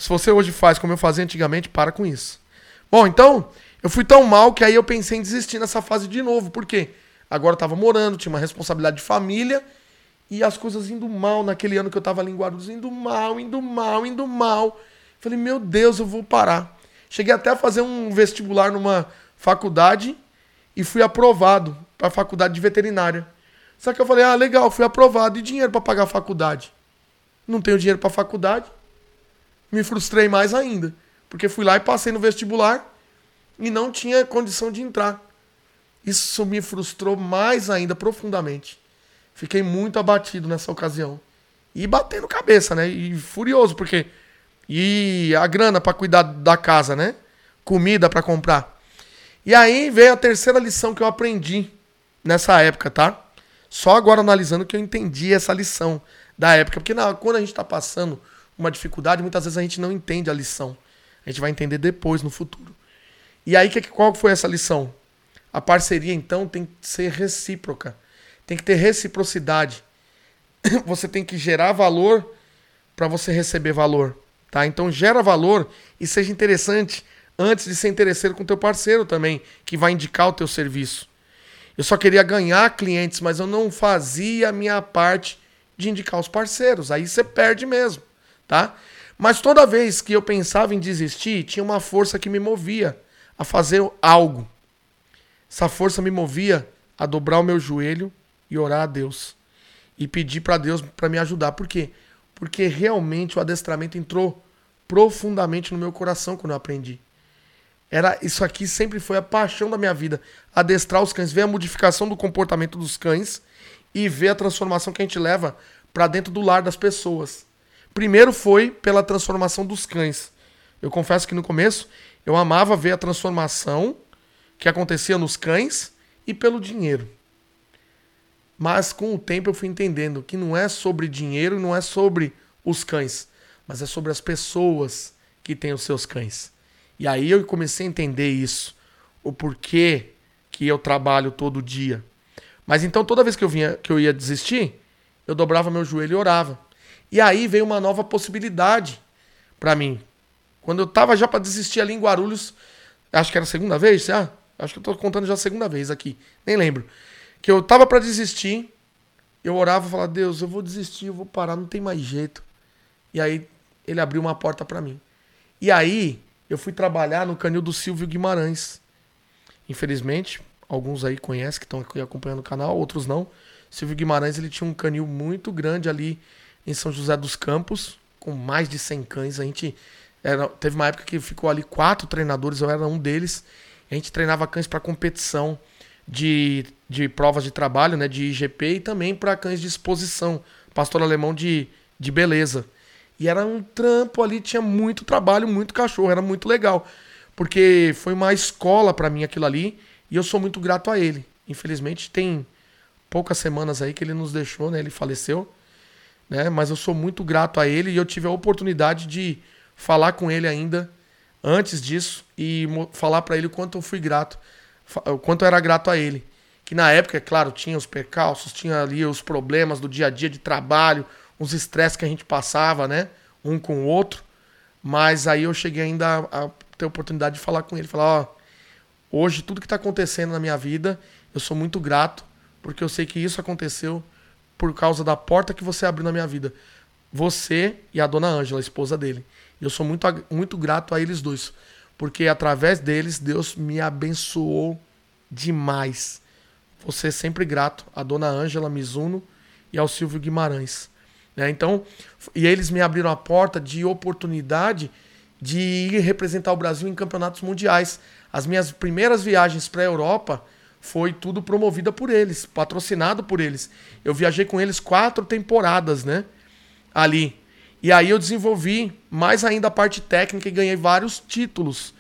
se você hoje faz como eu fazia antigamente, para com isso. Bom, então, eu fui tão mal que aí eu pensei em desistir nessa fase de novo. Por quê? Agora eu tava morando, tinha uma responsabilidade de família e as coisas indo mal naquele ano que eu tava ali em Guarulhos, indo mal, indo mal, indo mal. Falei, meu Deus, eu vou parar. Cheguei até a fazer um vestibular numa faculdade e fui aprovado para a faculdade de veterinária. Só que eu falei, ah, legal, fui aprovado e dinheiro para pagar a faculdade. Não tenho dinheiro para faculdade. Me frustrei mais ainda, porque fui lá e passei no vestibular e não tinha condição de entrar. Isso me frustrou mais ainda profundamente. Fiquei muito abatido nessa ocasião. E batendo cabeça, né? E furioso, porque e a grana para cuidar da casa, né? Comida para comprar. E aí veio a terceira lição que eu aprendi nessa época, tá? Só agora analisando que eu entendi essa lição da época. Porque na, quando a gente está passando uma dificuldade, muitas vezes a gente não entende a lição. A gente vai entender depois, no futuro. E aí, qual foi essa lição? A parceria, então, tem que ser recíproca. Tem que ter reciprocidade. Você tem que gerar valor para você receber valor. Tá? Então gera valor e seja interessante antes de ser interesseiro com o teu parceiro também, que vai indicar o teu serviço. Eu só queria ganhar clientes, mas eu não fazia a minha parte de indicar os parceiros. Aí você perde mesmo, tá? Mas toda vez que eu pensava em desistir, tinha uma força que me movia a fazer algo. Essa força me movia a dobrar o meu joelho e orar a Deus. E pedir para Deus para me ajudar. Por quê? Porque realmente o adestramento entrou profundamente no meu coração quando eu aprendi. Era isso aqui sempre foi a paixão da minha vida, adestrar os cães, ver a modificação do comportamento dos cães e ver a transformação que a gente leva para dentro do lar das pessoas. Primeiro foi pela transformação dos cães. Eu confesso que no começo eu amava ver a transformação que acontecia nos cães e pelo dinheiro. Mas com o tempo eu fui entendendo que não é sobre dinheiro, não é sobre os cães, mas é sobre as pessoas que têm os seus cães. E aí eu comecei a entender isso, o porquê que eu trabalho todo dia. Mas então toda vez que eu vinha, que eu ia desistir, eu dobrava meu joelho e orava. E aí veio uma nova possibilidade para mim. Quando eu tava já para desistir ali em Guarulhos, acho que era a segunda vez, ah, acho que eu tô contando já a segunda vez aqui, nem lembro. Que eu tava para desistir, eu orava e falava: "Deus, eu vou desistir, eu vou parar, não tem mais jeito". E aí ele abriu uma porta para mim. E aí eu fui trabalhar no canil do Silvio Guimarães. Infelizmente, alguns aí conhecem que estão acompanhando o canal, outros não. Silvio Guimarães ele tinha um canil muito grande ali em São José dos Campos, com mais de 100 cães. A gente era, teve uma época que ficou ali quatro treinadores, eu era um deles. A gente treinava cães para competição de, de provas de trabalho, né, de IGP e também para cães de exposição, pastor alemão de, de beleza. E era um trampo ali, tinha muito trabalho, muito cachorro, era muito legal. Porque foi uma escola para mim aquilo ali, e eu sou muito grato a ele. Infelizmente tem poucas semanas aí que ele nos deixou, né? Ele faleceu, né? Mas eu sou muito grato a ele e eu tive a oportunidade de falar com ele ainda antes disso e falar para ele o quanto eu fui grato, o quanto eu era grato a ele. Que na época, é claro, tinha os percalços, tinha ali os problemas do dia a dia de trabalho, os estresses que a gente passava, né? Um com o outro. Mas aí eu cheguei ainda a, ter a oportunidade de falar com ele, falar, ó, hoje tudo que está acontecendo na minha vida, eu sou muito grato, porque eu sei que isso aconteceu por causa da porta que você abriu na minha vida. Você e a dona Ângela, a esposa dele. Eu sou muito, muito grato a eles dois. Porque através deles, Deus me abençoou demais. Ser sempre grato à dona Ângela Mizuno e ao Silvio Guimarães. Né? Então, e eles me abriram a porta de oportunidade de ir representar o Brasil em campeonatos mundiais. As minhas primeiras viagens para a Europa foi tudo promovida por eles, patrocinado por eles. Eu viajei com eles quatro temporadas, né? Ali. E aí eu desenvolvi mais ainda a parte técnica e ganhei vários títulos.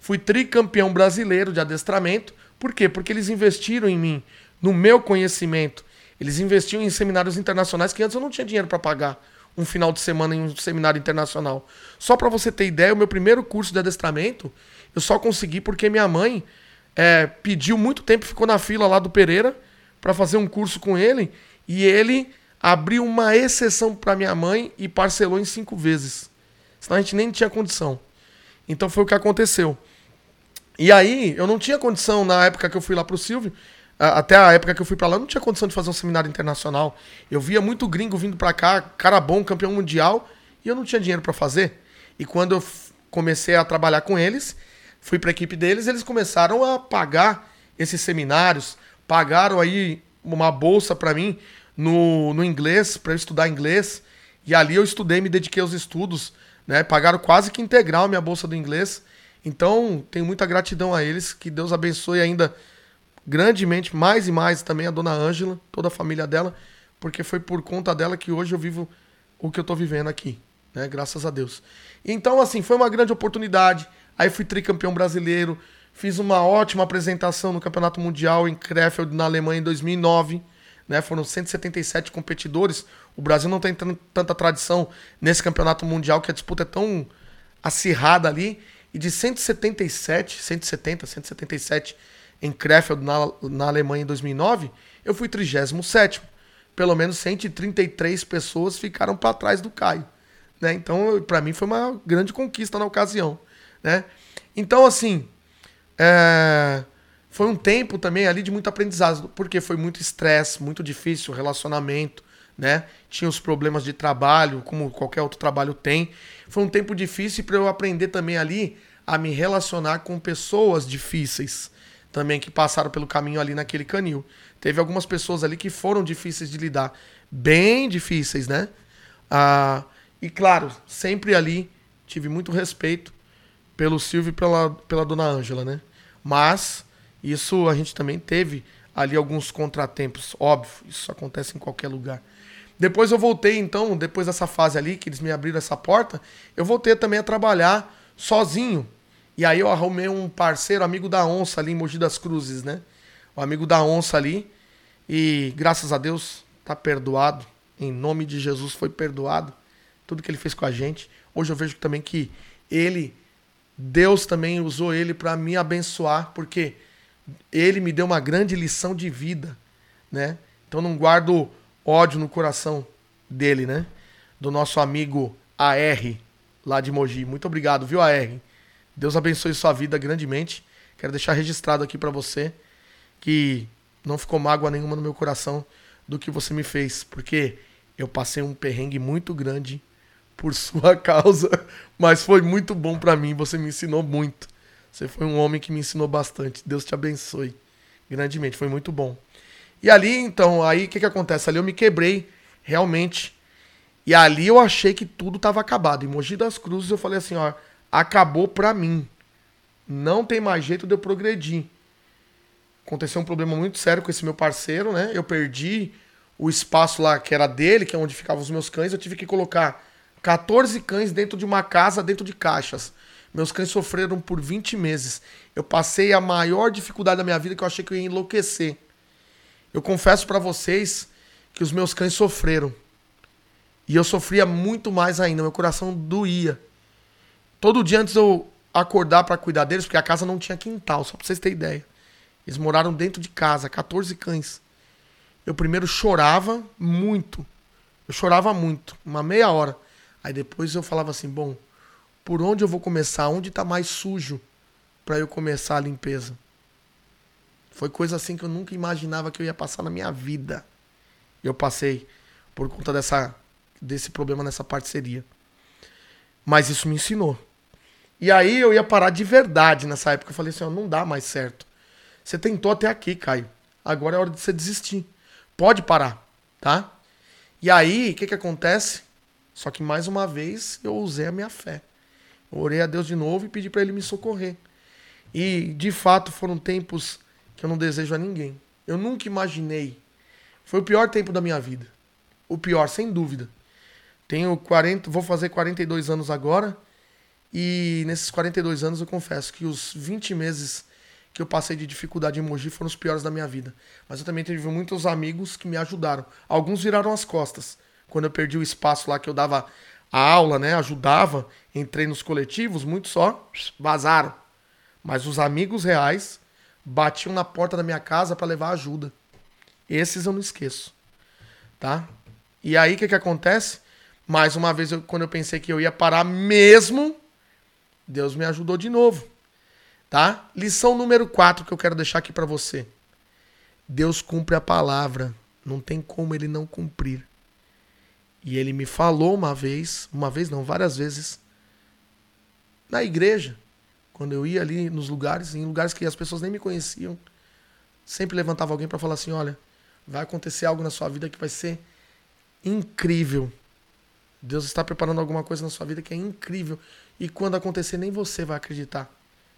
Fui tricampeão brasileiro de adestramento. Por quê? Porque eles investiram em mim, no meu conhecimento. Eles investiam em seminários internacionais que antes eu não tinha dinheiro para pagar um final de semana em um seminário internacional. Só para você ter ideia, o meu primeiro curso de adestramento eu só consegui porque minha mãe é, pediu muito tempo, ficou na fila lá do Pereira para fazer um curso com ele e ele abriu uma exceção para minha mãe e parcelou em cinco vezes. Senão a gente nem tinha condição. Então foi o que aconteceu. E aí, eu não tinha condição, na época que eu fui lá pro Silvio, até a época que eu fui para lá, eu não tinha condição de fazer um seminário internacional. Eu via muito gringo vindo para cá, cara bom, campeão mundial, e eu não tinha dinheiro para fazer. E quando eu comecei a trabalhar com eles, fui para a equipe deles, eles começaram a pagar esses seminários, pagaram aí uma bolsa para mim no, no inglês, para eu estudar inglês. E ali eu estudei, me dediquei aos estudos, né? Pagaram quase que integral minha bolsa do inglês. Então, tenho muita gratidão a eles, que Deus abençoe ainda grandemente, mais e mais também a dona Ângela, toda a família dela, porque foi por conta dela que hoje eu vivo o que eu tô vivendo aqui, né? Graças a Deus. Então, assim, foi uma grande oportunidade. Aí fui tricampeão brasileiro, fiz uma ótima apresentação no Campeonato Mundial em Krefeld, na Alemanha, em 2009 né? Foram 177 competidores. O Brasil não tem tanta tradição nesse campeonato mundial que a disputa é tão acirrada ali. E de 177, 170, 177 em Krefeld, na, na Alemanha, em 2009, eu fui 37. Pelo menos 133 pessoas ficaram para trás do Caio. Né? Então, para mim, foi uma grande conquista na ocasião. Né? Então, assim, é foi um tempo também ali de muito aprendizado, porque foi muito estresse, muito difícil, relacionamento, né? Tinha os problemas de trabalho, como qualquer outro trabalho tem. Foi um tempo difícil para eu aprender também ali a me relacionar com pessoas difíceis também que passaram pelo caminho ali naquele canil. Teve algumas pessoas ali que foram difíceis de lidar, bem difíceis, né? Ah, e claro, sempre ali tive muito respeito pelo Silvio e pela, pela dona Ângela, né? Mas isso a gente também teve ali alguns contratempos, óbvio, isso acontece em qualquer lugar. Depois eu voltei, então, depois dessa fase ali, que eles me abriram essa porta, eu voltei também a trabalhar sozinho, e aí eu arrumei um parceiro, amigo da onça ali em Mogi das Cruzes, né? O amigo da onça ali. E graças a Deus tá perdoado. Em nome de Jesus foi perdoado. Tudo que ele fez com a gente. Hoje eu vejo também que ele, Deus também usou ele para me abençoar, porque ele me deu uma grande lição de vida, né? Então não guardo ódio no coração dele, né? Do nosso amigo AR, lá de Mogi. Muito obrigado, viu, AR? Deus abençoe sua vida grandemente. Quero deixar registrado aqui para você que não ficou mágoa nenhuma no meu coração do que você me fez, porque eu passei um perrengue muito grande por sua causa, mas foi muito bom para mim, você me ensinou muito. Você foi um homem que me ensinou bastante. Deus te abençoe grandemente, foi muito bom. E ali, então, aí o que que acontece? Ali eu me quebrei realmente. E ali eu achei que tudo estava acabado. Em Mogi das Cruzes eu falei assim, ó, acabou pra mim. Não tem mais jeito de eu progredir. Aconteceu um problema muito sério com esse meu parceiro, né? Eu perdi o espaço lá que era dele, que é onde ficavam os meus cães. Eu tive que colocar 14 cães dentro de uma casa, dentro de caixas. Meus cães sofreram por 20 meses. Eu passei a maior dificuldade da minha vida que eu achei que eu ia enlouquecer. Eu confesso para vocês que os meus cães sofreram. E eu sofria muito mais ainda, meu coração doía. Todo dia antes eu acordar para cuidar deles, porque a casa não tinha quintal, só pra vocês terem ideia. Eles moraram dentro de casa, 14 cães. Eu primeiro chorava muito. Eu chorava muito, uma meia hora. Aí depois eu falava assim: bom, por onde eu vou começar? Onde tá mais sujo para eu começar a limpeza? Foi coisa assim que eu nunca imaginava que eu ia passar na minha vida. Eu passei por conta dessa, desse problema nessa parceria. Mas isso me ensinou. E aí eu ia parar de verdade nessa época. Eu falei assim, ó, não dá mais certo. Você tentou até aqui, Caio. Agora é hora de você desistir. Pode parar, tá? E aí, o que que acontece? Só que mais uma vez eu usei a minha fé. Eu orei a Deus de novo e pedi para ele me socorrer. E de fato foram tempos que eu não desejo a ninguém. Eu nunca imaginei. Foi o pior tempo da minha vida. O pior, sem dúvida. Tenho 40, vou fazer 42 anos agora e nesses 42 anos eu confesso que os 20 meses que eu passei de dificuldade em Mogi foram os piores da minha vida. Mas eu também tive muitos amigos que me ajudaram. Alguns viraram as costas. Quando eu perdi o espaço lá que eu dava a aula, né, ajudava, entrei nos coletivos, muitos só vazaram. Mas os amigos reais batiam na porta da minha casa para levar ajuda. Esses eu não esqueço. Tá? E aí o que que acontece? Mais uma vez, eu, quando eu pensei que eu ia parar mesmo, Deus me ajudou de novo. Tá? Lição número 4 que eu quero deixar aqui para você. Deus cumpre a palavra, não tem como ele não cumprir. E ele me falou uma vez, uma vez não, várias vezes, na igreja, quando eu ia ali nos lugares, em lugares que as pessoas nem me conheciam, sempre levantava alguém para falar assim: olha, vai acontecer algo na sua vida que vai ser incrível. Deus está preparando alguma coisa na sua vida que é incrível. E quando acontecer, nem você vai acreditar.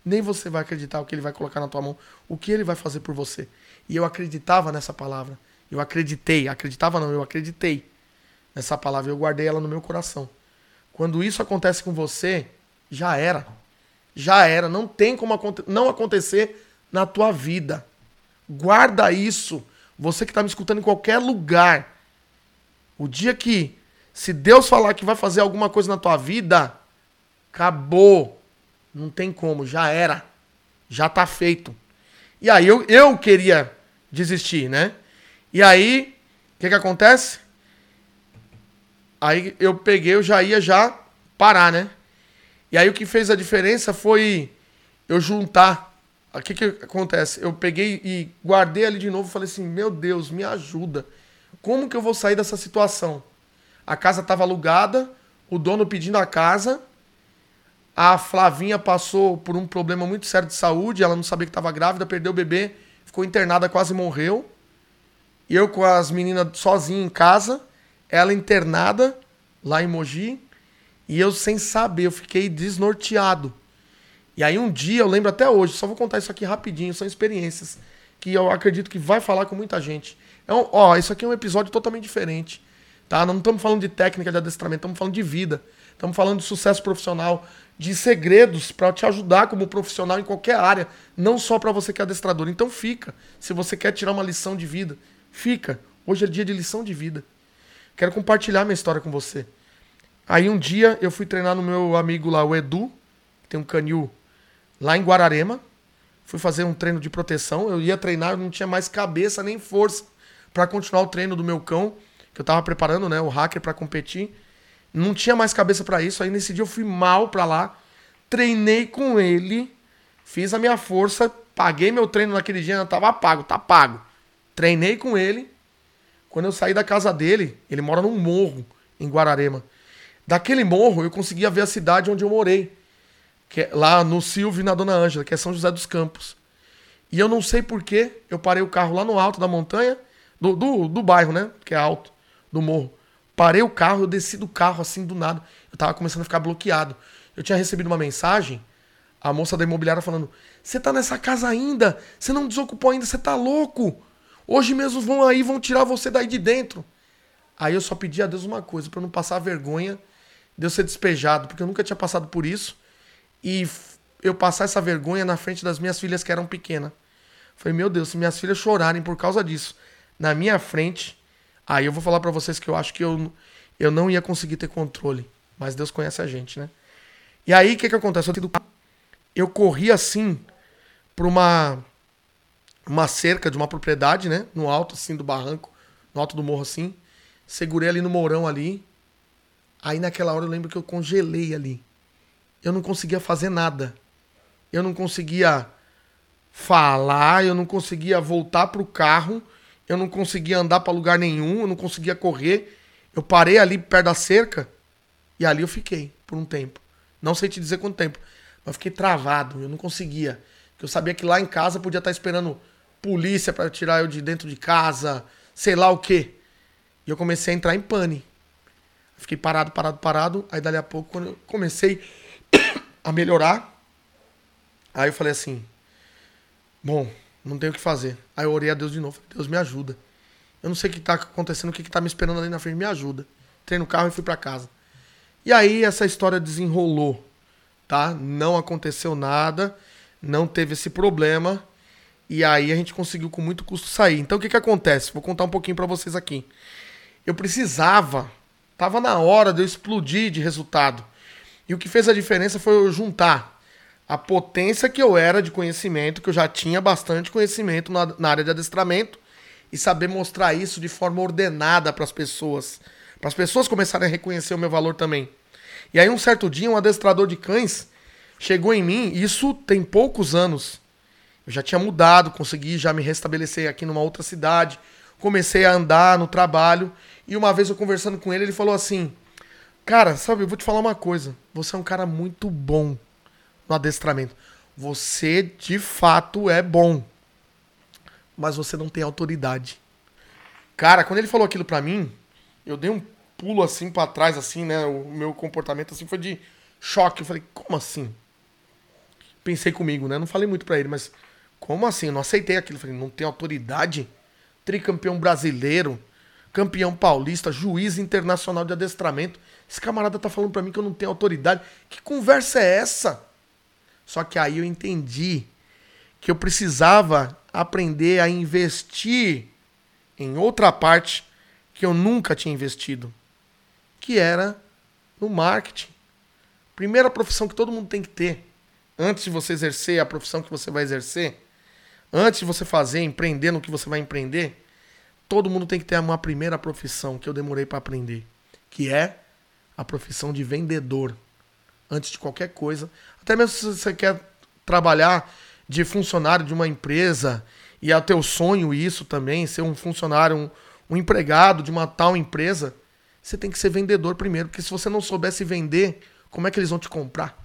Nem você vai acreditar o que ele vai colocar na tua mão, o que ele vai fazer por você. E eu acreditava nessa palavra. Eu acreditei. Acreditava não, eu acreditei nessa palavra. Eu guardei ela no meu coração. Quando isso acontece com você, já era. Já era. Não tem como não acontecer na tua vida. Guarda isso. Você que está me escutando em qualquer lugar. O dia que, se Deus falar que vai fazer alguma coisa na tua vida, Acabou. Não tem como, já era. Já tá feito. E aí eu, eu queria desistir, né? E aí, o que que acontece? Aí eu peguei, eu já ia já parar, né? E aí o que fez a diferença foi eu juntar. O que que acontece? Eu peguei e guardei ali de novo falei assim: "Meu Deus, me ajuda. Como que eu vou sair dessa situação?" A casa estava alugada, o dono pedindo a casa, A Flavinha passou por um problema muito sério de saúde, ela não sabia que estava grávida, perdeu o bebê, ficou internada, quase morreu. Eu com as meninas sozinho em casa, ela internada lá em Mogi, e eu sem saber, eu fiquei desnorteado. E aí um dia, eu lembro até hoje, só vou contar isso aqui rapidinho, são experiências que eu acredito que vai falar com muita gente. É um, ó, isso aqui é um episódio totalmente diferente. Tá? Não estamos falando de técnica de adestramento, estamos falando de vida. Estamos falando de sucesso profissional, de segredos para te ajudar como profissional em qualquer área, não só para você que é adestrador. Então fica. Se você quer tirar uma lição de vida, fica. Hoje é dia de lição de vida. Quero compartilhar minha história com você. Aí um dia eu fui treinar no meu amigo lá, o Edu, que tem um canil lá em Guararema. Fui fazer um treino de proteção. Eu ia treinar, eu não tinha mais cabeça nem força para continuar o treino do meu cão, que eu tava preparando, né, o hacker para competir. Não tinha mais cabeça para isso. Aí nesse dia eu fui mal para lá, treinei com ele, fiz a minha força, paguei meu treino naquele dia, tava pago, tá pago. Treinei com ele. Quando eu saí da casa dele, ele mora num morro em Guararema. Daquele morro eu conseguia ver a cidade onde eu morei, que é lá no Silvio e na Dona Ângela, que é São José dos Campos. E eu não sei porquê, eu parei o carro lá no alto da montanha, do, do, do bairro, né? Que é alto, do morro. Parei o carro, eu desci do carro assim do nada. Eu tava começando a ficar bloqueado. Eu tinha recebido uma mensagem, a moça da imobiliária falando: Você tá nessa casa ainda? Você não desocupou ainda? Você tá louco? Hoje mesmo vão aí, vão tirar você daí de dentro. Aí eu só pedi a Deus uma coisa, para não passar vergonha de eu ser despejado, porque eu nunca tinha passado por isso. E eu passar essa vergonha na frente das minhas filhas que eram pequenas. Falei, meu Deus, se minhas filhas chorarem por causa disso na minha frente, Aí eu vou falar para vocês que eu acho que eu, eu não ia conseguir ter controle. Mas Deus conhece a gente, né? E aí o que, que acontece? Eu, eu corri assim pra uma, uma cerca de uma propriedade, né? No alto assim do barranco, no alto do morro assim. Segurei ali no mourão ali. Aí naquela hora eu lembro que eu congelei ali. Eu não conseguia fazer nada. Eu não conseguia falar, eu não conseguia voltar pro carro eu não conseguia andar para lugar nenhum, eu não conseguia correr. Eu parei ali perto da cerca e ali eu fiquei por um tempo. Não sei te dizer quanto tempo, mas fiquei travado, eu não conseguia. Eu sabia que lá em casa podia estar esperando polícia para tirar eu de dentro de casa, sei lá o quê. E eu comecei a entrar em pane. Fiquei parado, parado, parado. Aí dali a pouco, quando eu comecei a melhorar, aí eu falei assim: Bom, não tenho o que fazer. Aí eu orei a Deus de novo. Deus me ajuda. Eu não sei o que está acontecendo, o que está me esperando ali na frente. Me ajuda. Entrei no carro e fui para casa. E aí essa história desenrolou, tá? Não aconteceu nada, não teve esse problema. E aí a gente conseguiu com muito custo sair. Então o que que acontece? Vou contar um pouquinho para vocês aqui. Eu precisava, tava na hora de eu explodir de resultado. E o que fez a diferença foi eu juntar a potência que eu era de conhecimento, que eu já tinha bastante conhecimento na, na área de adestramento, e saber mostrar isso de forma ordenada para as pessoas. Para as pessoas começarem a reconhecer o meu valor também. E aí, um certo dia, um adestrador de cães chegou em mim, isso tem poucos anos. Eu já tinha mudado, consegui já me restabelecer aqui numa outra cidade, comecei a andar no trabalho, e uma vez eu conversando com ele, ele falou assim: Cara, sabe, eu vou te falar uma coisa. Você é um cara muito bom no adestramento. Você de fato é bom, mas você não tem autoridade. Cara, quando ele falou aquilo pra mim, eu dei um pulo assim para trás, assim, né? O meu comportamento assim foi de choque. Eu falei, como assim? Pensei comigo, né? Não falei muito pra ele, mas como assim? Eu não aceitei aquilo. Falei, não tem autoridade? Tricampeão brasileiro, campeão paulista, juiz internacional de adestramento. Esse camarada tá falando pra mim que eu não tenho autoridade. Que conversa é essa? Só que aí eu entendi que eu precisava aprender a investir em outra parte que eu nunca tinha investido, que era no marketing. Primeira profissão que todo mundo tem que ter antes de você exercer a profissão que você vai exercer, antes de você fazer, empreender no que você vai empreender, todo mundo tem que ter uma primeira profissão que eu demorei para aprender, que é a profissão de vendedor antes de qualquer coisa. Até mesmo se você quer trabalhar de funcionário de uma empresa e é o teu sonho isso também, ser um funcionário, um, um empregado de uma tal empresa, você tem que ser vendedor primeiro, porque se você não soubesse vender, como é que eles vão te comprar?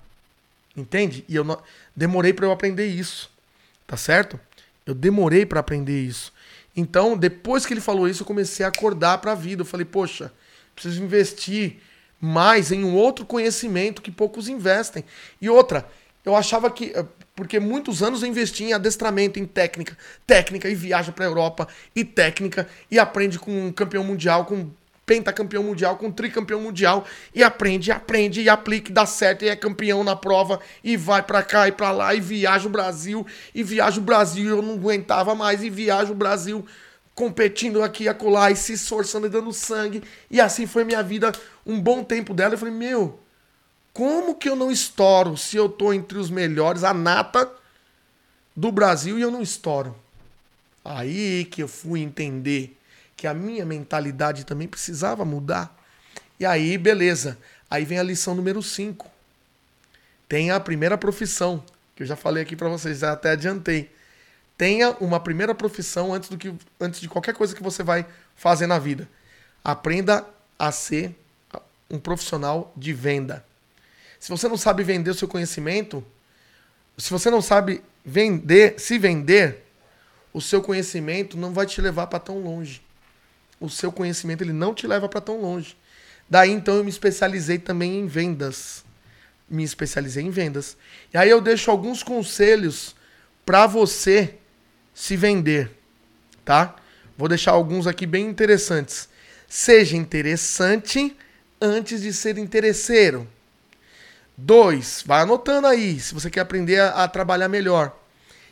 Entende? E eu não... demorei para eu aprender isso. Tá certo? Eu demorei para aprender isso. Então, depois que ele falou isso, eu comecei a acordar para a vida. Eu falei, poxa, preciso investir mais em um outro conhecimento que poucos investem. E outra, eu achava que. Eh, porque muitos anos eu investi em adestramento, em técnica. Técnica e viaja para a Europa. E técnica. E aprende com um campeão mundial, com pentacampeão mundial, com tricampeão mundial. E aprende, aprende, e aplica, e dá certo, e é campeão na prova. E vai para cá e para lá. E viaja o Brasil. E viaja o Brasil. Eu não aguentava mais. E viaja o Brasil competindo aqui e acolá e se esforçando e dando sangue. E assim foi minha vida um bom tempo dela. Eu falei, meu, como que eu não estouro se eu tô entre os melhores, a nata do Brasil e eu não estouro? Aí que eu fui entender que a minha mentalidade também precisava mudar. E aí, beleza. Aí vem a lição número 5. Tem a primeira profissão, que eu já falei aqui para vocês, já até adiantei. Tenha uma primeira profissão antes, do que, antes de qualquer coisa que você vai fazer na vida. Aprenda a ser um profissional de venda. Se você não sabe vender o seu conhecimento, se você não sabe vender, se vender, o seu conhecimento não vai te levar para tão longe. O seu conhecimento ele não te leva para tão longe. Daí então eu me especializei também em vendas. Me especializei em vendas. E aí eu deixo alguns conselhos para você se vender, tá? Vou deixar alguns aqui bem interessantes. Seja interessante antes de ser interesseiro. Dois, vai anotando aí, se você quer aprender a, a trabalhar melhor.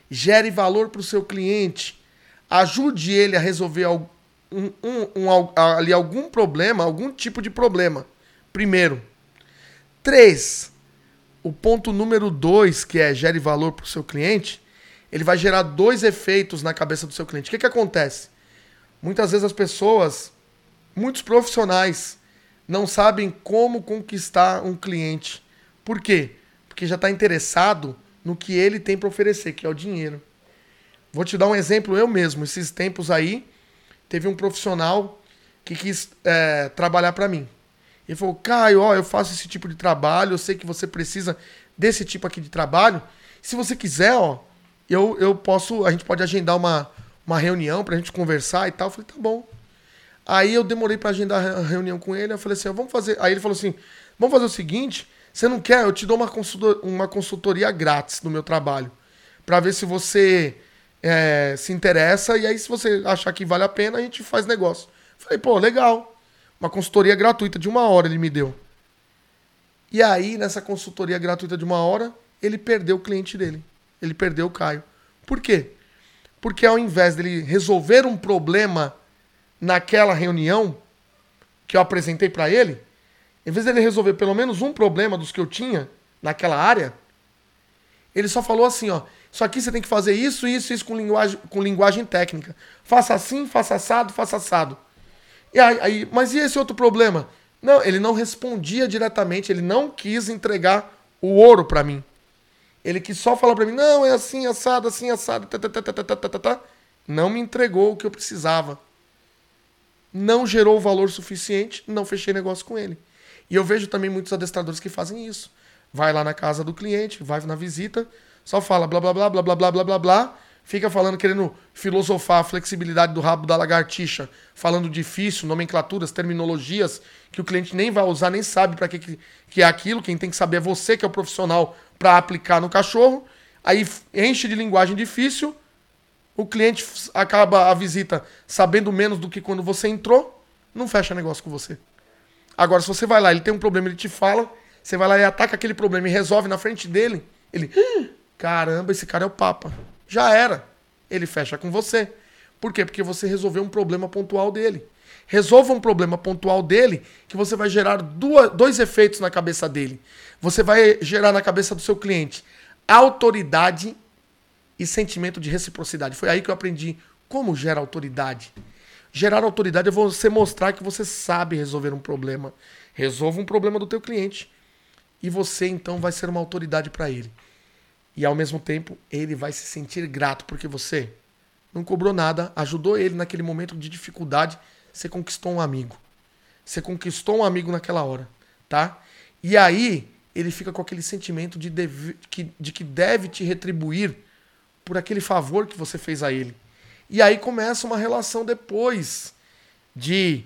Gere valor para o seu cliente. Ajude ele a resolver um, um, um, ali algum problema, algum tipo de problema. Primeiro. Três, o ponto número dois, que é gere valor para o seu cliente, ele vai gerar dois efeitos na cabeça do seu cliente. O que, que acontece? Muitas vezes as pessoas, muitos profissionais, não sabem como conquistar um cliente. Por quê? Porque já está interessado no que ele tem para oferecer, que é o dinheiro. Vou te dar um exemplo eu mesmo. Esses tempos aí, teve um profissional que quis é, trabalhar para mim. Ele falou, Caio, ó, eu faço esse tipo de trabalho, eu sei que você precisa desse tipo aqui de trabalho. Se você quiser, ó, eu, eu posso, a gente pode agendar uma, uma reunião pra gente conversar e tal. Eu falei, tá bom. Aí eu demorei para agendar a reunião com ele, eu falei assim, vamos fazer. Aí ele falou assim, vamos fazer o seguinte, você não quer? Eu te dou uma, consultor, uma consultoria grátis no meu trabalho. para ver se você é, se interessa. E aí, se você achar que vale a pena, a gente faz negócio. Falei, pô, legal. Uma consultoria gratuita de uma hora ele me deu. E aí, nessa consultoria gratuita de uma hora, ele perdeu o cliente dele. Ele perdeu o Caio. Por quê? Porque ao invés dele resolver um problema naquela reunião que eu apresentei para ele, em vez dele resolver pelo menos um problema dos que eu tinha naquela área, ele só falou assim, ó, isso aqui você tem que fazer isso, isso, isso com linguagem, com linguagem técnica. Faça assim, faça assado, faça assado. E aí, aí, mas e esse outro problema? Não, ele não respondia diretamente, ele não quis entregar o ouro para mim. Ele quis só falar para mim, não, é assim, assado, assim, assado, tá, tá, tá, tá, tá, tá. Não me entregou o que eu precisava. Não gerou o valor suficiente, não fechei negócio com ele. E eu vejo também muitos adestradores que fazem isso. Vai lá na casa do cliente, vai na visita, só fala blá blá blá blá blá blá blá blá blá, fica falando, querendo filosofar a flexibilidade do rabo da lagartixa, falando difícil, nomenclaturas, terminologias que o cliente nem vai usar, nem sabe para que, que é aquilo. Quem tem que saber é você, que é o profissional, para aplicar no cachorro. Aí enche de linguagem difícil, o cliente acaba a visita sabendo menos do que quando você entrou, não fecha negócio com você. Agora, se você vai lá, ele tem um problema, ele te fala, você vai lá e ataca aquele problema e resolve na frente dele, ele, caramba, esse cara é o Papa. Já era. Ele fecha com você. Por quê? Porque você resolveu um problema pontual dele. Resolva um problema pontual dele que você vai gerar duas, dois efeitos na cabeça dele. Você vai gerar na cabeça do seu cliente autoridade e sentimento de reciprocidade. Foi aí que eu aprendi como gera autoridade. Gerar autoridade é você mostrar que você sabe resolver um problema. Resolva um problema do teu cliente. E você então vai ser uma autoridade para ele. E ao mesmo tempo, ele vai se sentir grato porque você não cobrou nada, ajudou ele naquele momento de dificuldade, você conquistou um amigo. Você conquistou um amigo naquela hora, tá? E aí, ele fica com aquele sentimento de, deve, de que deve te retribuir por aquele favor que você fez a ele. E aí começa uma relação depois de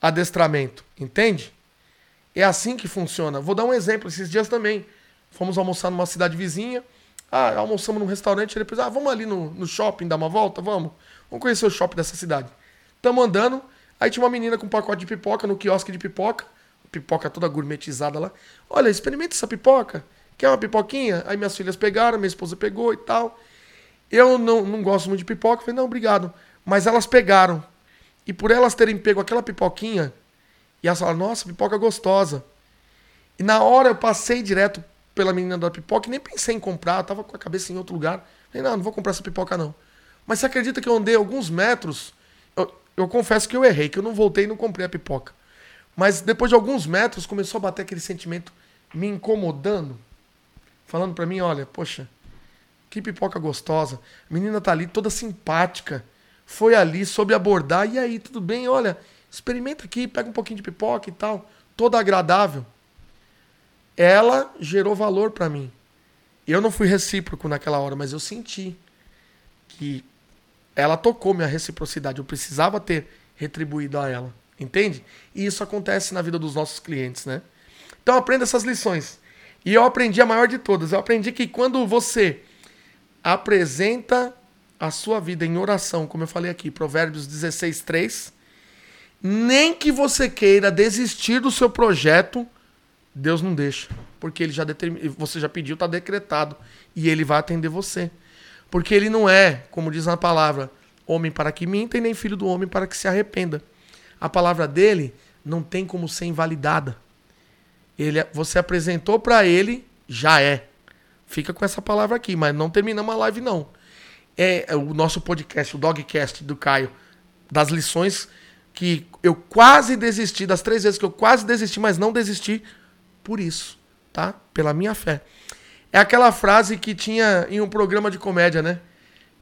adestramento, entende? É assim que funciona. Vou dar um exemplo. Esses dias também. Fomos almoçar numa cidade vizinha. Ah, almoçamos num restaurante. Depois, ah, vamos ali no, no shopping dar uma volta? Vamos. Vamos conhecer o shopping dessa cidade. Tamo andando. Aí tinha uma menina com um pacote de pipoca no quiosque de pipoca. Pipoca toda gourmetizada lá. Olha, experimenta essa pipoca. Quer uma pipoquinha? Aí minhas filhas pegaram, minha esposa pegou e tal. Eu não, não gosto muito de pipoca. Falei, não, obrigado. Mas elas pegaram. E por elas terem pego aquela pipoquinha, e elas falaram, nossa, pipoca gostosa. E na hora eu passei direto pela menina da pipoca e nem pensei em comprar, tava com a cabeça em outro lugar. Falei, não, não vou comprar essa pipoca não. Mas você acredita que eu andei alguns metros? Eu, eu confesso que eu errei, que eu não voltei e não comprei a pipoca. Mas depois de alguns metros começou a bater aquele sentimento me incomodando, falando para mim, olha, poxa, que pipoca gostosa. A menina tá ali toda simpática. Foi ali, soube abordar. E aí, tudo bem? Olha, experimenta aqui, pega um pouquinho de pipoca e tal. Toda agradável. Ela gerou valor para mim. Eu não fui recíproco naquela hora, mas eu senti que ela tocou minha reciprocidade. Eu precisava ter retribuído a ela. Entende? E isso acontece na vida dos nossos clientes, né? Então aprenda essas lições. E eu aprendi a maior de todas. Eu aprendi que quando você apresenta a sua vida em oração, como eu falei aqui, Provérbios 16, 3, nem que você queira desistir do seu projeto, Deus não deixa. Porque ele já determin... você já pediu, está decretado. E ele vai atender você. Porque ele não é, como diz na palavra, homem para que minta e nem filho do homem para que se arrependa. A palavra dele não tem como ser invalidada. Ele, você apresentou para ele, já é. Fica com essa palavra aqui, mas não terminamos a live, não. É, é o nosso podcast, o Dogcast do Caio, das lições que eu quase desisti, das três vezes que eu quase desisti, mas não desisti por isso, tá? Pela minha fé. É aquela frase que tinha em um programa de comédia, né?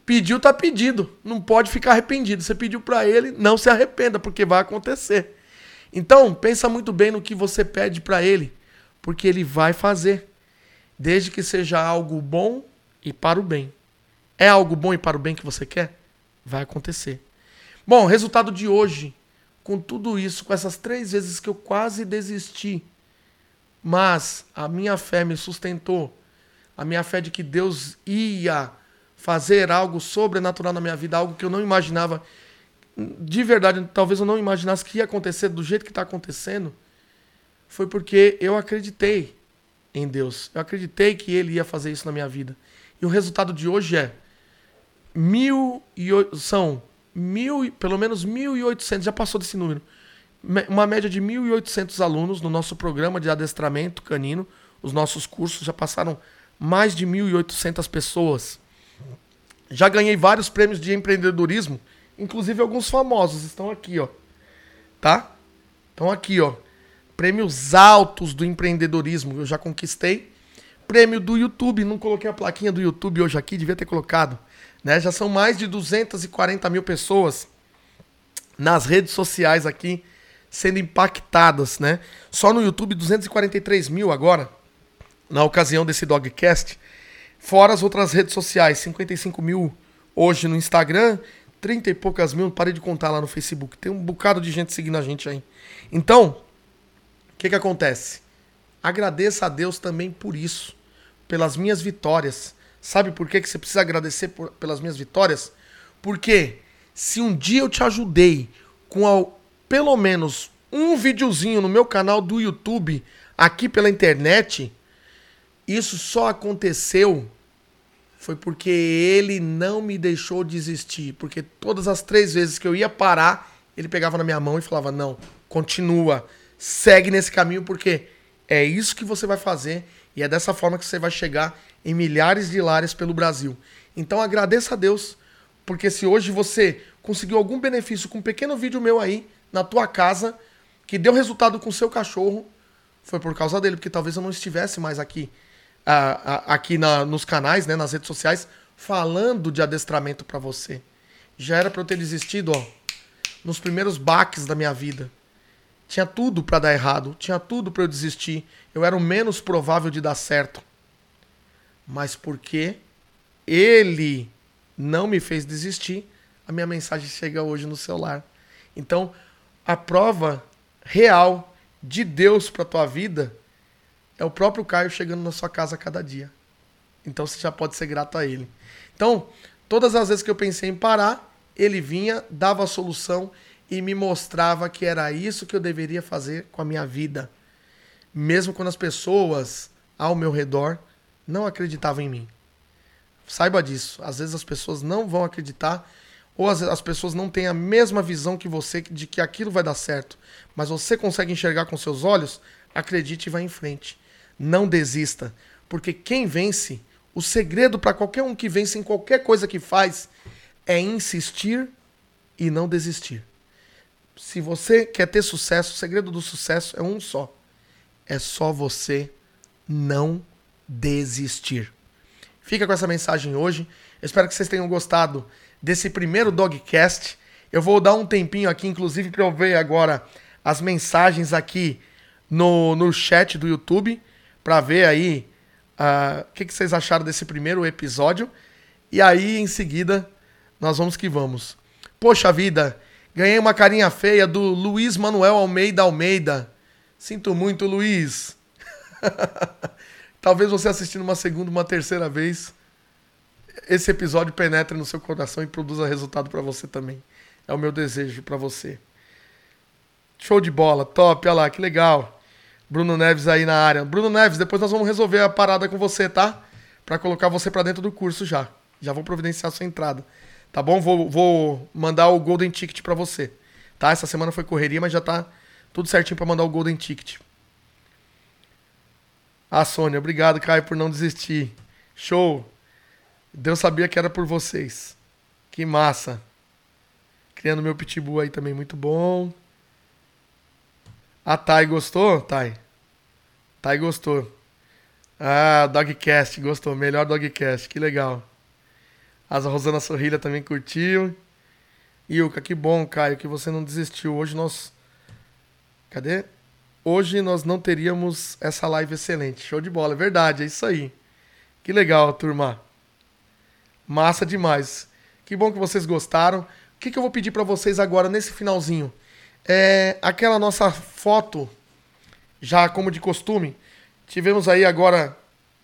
Pediu, tá pedido. Não pode ficar arrependido. Você pediu para ele, não se arrependa, porque vai acontecer. Então, pensa muito bem no que você pede para ele, porque ele vai fazer desde que seja algo bom e para o bem. É algo bom e para o bem que você quer? Vai acontecer. Bom, resultado de hoje, com tudo isso, com essas três vezes que eu quase desisti, mas a minha fé me sustentou, a minha fé de que Deus ia fazer algo sobrenatural na minha vida, algo que eu não imaginava, de verdade, talvez eu não imaginasse que ia acontecer do jeito que está acontecendo, foi porque eu acreditei em Deus. Eu acreditei que Ele ia fazer isso na minha vida. E o resultado de hoje é mil e são mil, pelo menos 1.800, já passou desse número, uma média de 1.800 alunos no nosso programa de adestramento canino. Os nossos cursos já passaram mais de 1.800 pessoas. Já ganhei vários prêmios de empreendedorismo, inclusive alguns famosos estão aqui, ó. Tá? Estão aqui, ó prêmios altos do empreendedorismo eu já conquistei. Prêmio do YouTube, não coloquei a plaquinha do YouTube hoje aqui, devia ter colocado. Né? Já são mais de 240 mil pessoas nas redes sociais aqui sendo impactadas, né? Só no YouTube 243 mil agora, na ocasião desse Dogcast. Fora as outras redes sociais, 55 mil hoje no Instagram, 30 e poucas mil, parei de contar lá no Facebook. Tem um bocado de gente seguindo a gente aí. Então, que, que acontece? Agradeça a Deus também por isso, pelas minhas vitórias. Sabe por que, que você precisa agradecer por, pelas minhas vitórias? Porque se um dia eu te ajudei com pelo menos um videozinho no meu canal do YouTube, aqui pela internet, isso só aconteceu foi porque ele não me deixou desistir. Porque todas as três vezes que eu ia parar, ele pegava na minha mão e falava: Não, continua segue nesse caminho porque é isso que você vai fazer e é dessa forma que você vai chegar em milhares de lares pelo Brasil. Então agradeça a Deus, porque se hoje você conseguiu algum benefício com um pequeno vídeo meu aí na tua casa que deu resultado com o seu cachorro, foi por causa dele, porque talvez eu não estivesse mais aqui aqui na, nos canais, né, nas redes sociais, falando de adestramento para você. Já era para eu ter desistido, ó, nos primeiros baques da minha vida. Tinha tudo para dar errado, tinha tudo para eu desistir. Eu era o menos provável de dar certo. Mas porque ele não me fez desistir, a minha mensagem chega hoje no celular. Então, a prova real de Deus para tua vida é o próprio Caio chegando na sua casa a cada dia. Então você já pode ser grato a ele. Então, todas as vezes que eu pensei em parar, ele vinha, dava a solução e me mostrava que era isso que eu deveria fazer com a minha vida. Mesmo quando as pessoas ao meu redor não acreditavam em mim. Saiba disso. Às vezes as pessoas não vão acreditar ou as, as pessoas não têm a mesma visão que você de que aquilo vai dar certo. Mas você consegue enxergar com seus olhos, acredite e vá em frente. Não desista. Porque quem vence, o segredo para qualquer um que vence em qualquer coisa que faz, é insistir e não desistir. Se você quer ter sucesso, o segredo do sucesso é um só. É só você não desistir. Fica com essa mensagem hoje. Espero que vocês tenham gostado desse primeiro Dogcast. Eu vou dar um tempinho aqui, inclusive, para eu ver agora as mensagens aqui no, no chat do YouTube, para ver aí uh, o que, que vocês acharam desse primeiro episódio. E aí, em seguida, nós vamos que vamos. Poxa vida, ganhei uma carinha feia do Luiz Manuel Almeida Almeida. Sinto muito, Luiz. Talvez você assistindo uma segunda, uma terceira vez, esse episódio penetre no seu coração e produza resultado para você também. É o meu desejo para você. Show de bola, top, olha lá, que legal. Bruno Neves aí na área. Bruno Neves, depois nós vamos resolver a parada com você, tá? Para colocar você para dentro do curso já. Já vou providenciar a sua entrada. Tá bom? Vou, vou mandar o Golden Ticket para você. Tá? Essa semana foi correria, mas já tá tudo certinho para mandar o Golden Ticket. Ah, Sônia, obrigado, Caio, por não desistir. Show. Deus sabia que era por vocês. Que massa. Criando meu pitbull aí também, muito bom. A Thay gostou? Thay. Thay gostou. Ah, Dogcast, gostou. Melhor Dogcast, que legal. A Rosana Sorrilha também curtiu. Ilka, que bom, Caio, que você não desistiu. Hoje nós. Cadê? Hoje nós não teríamos essa live excelente. Show de bola, é verdade, é isso aí. Que legal, turma. Massa demais. Que bom que vocês gostaram. O que, que eu vou pedir para vocês agora nesse finalzinho? É aquela nossa foto, já como de costume. Tivemos aí agora,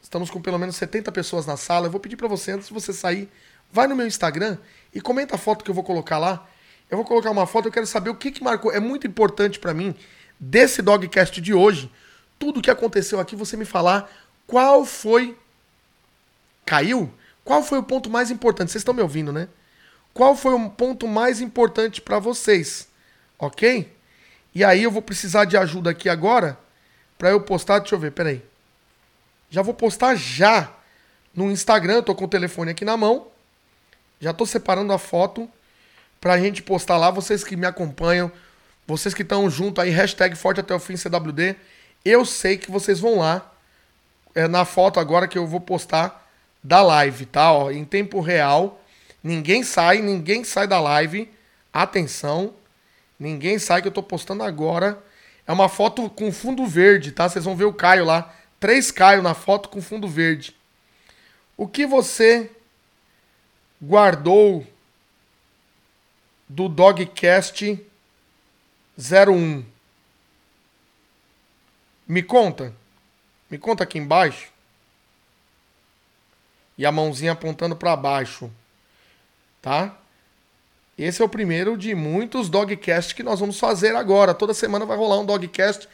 estamos com pelo menos 70 pessoas na sala. Eu vou pedir para você, antes de você sair, vai no meu Instagram e comenta a foto que eu vou colocar lá. Eu vou colocar uma foto, eu quero saber o que, que marcou. É muito importante para mim, desse Dogcast de hoje, tudo que aconteceu aqui, você me falar qual foi. Caiu? Qual foi o ponto mais importante? Vocês estão me ouvindo, né? Qual foi o ponto mais importante para vocês? Ok? E aí eu vou precisar de ajuda aqui agora para eu postar. Deixa eu ver, peraí. Já vou postar já no Instagram. Eu tô com o telefone aqui na mão. Já tô separando a foto pra gente postar lá. Vocês que me acompanham, vocês que estão junto aí, hashtag Forte Até o Fim CWD. Eu sei que vocês vão lá. É na foto agora que eu vou postar da live, tá? Ó, em tempo real. Ninguém sai, ninguém sai da live. Atenção. Ninguém sai que eu tô postando agora. É uma foto com fundo verde, tá? Vocês vão ver o Caio lá. Três Caio na foto com fundo verde. O que você guardou do Dogcast 01? Me conta. Me conta aqui embaixo e a mãozinha apontando para baixo, tá? Esse é o primeiro de muitos dogcasts que nós vamos fazer agora. Toda semana vai rolar um dogcast.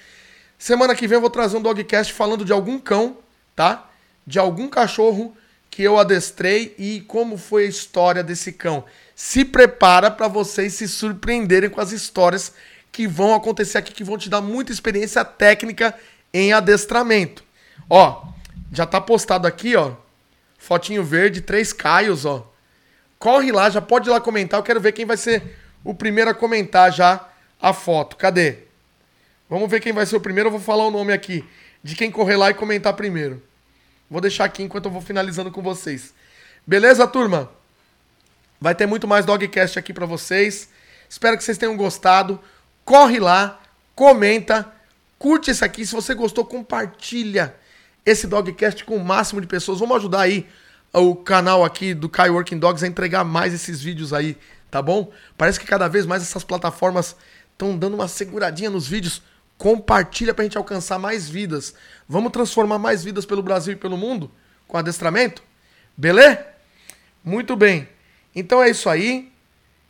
Semana que vem eu vou trazer um dogcast falando de algum cão, tá? De algum cachorro que eu adestrei e como foi a história desse cão. Se prepara para vocês se surpreenderem com as histórias que vão acontecer aqui, que vão te dar muita experiência técnica em adestramento. Ó, já tá postado aqui, ó, Fotinho verde, três Caios, ó. Corre lá, já pode ir lá comentar. Eu quero ver quem vai ser o primeiro a comentar já a foto. Cadê? Vamos ver quem vai ser o primeiro. Eu vou falar o nome aqui de quem correr lá e comentar primeiro. Vou deixar aqui enquanto eu vou finalizando com vocês. Beleza, turma? Vai ter muito mais Dogcast aqui para vocês. Espero que vocês tenham gostado. Corre lá, comenta, curte esse aqui. Se você gostou, compartilha esse Dogcast com o máximo de pessoas. Vamos ajudar aí o canal aqui do Kai Working Dogs a entregar mais esses vídeos aí, tá bom? Parece que cada vez mais essas plataformas estão dando uma seguradinha nos vídeos. Compartilha pra gente alcançar mais vidas. Vamos transformar mais vidas pelo Brasil e pelo mundo com adestramento? Beleza? Muito bem. Então é isso aí.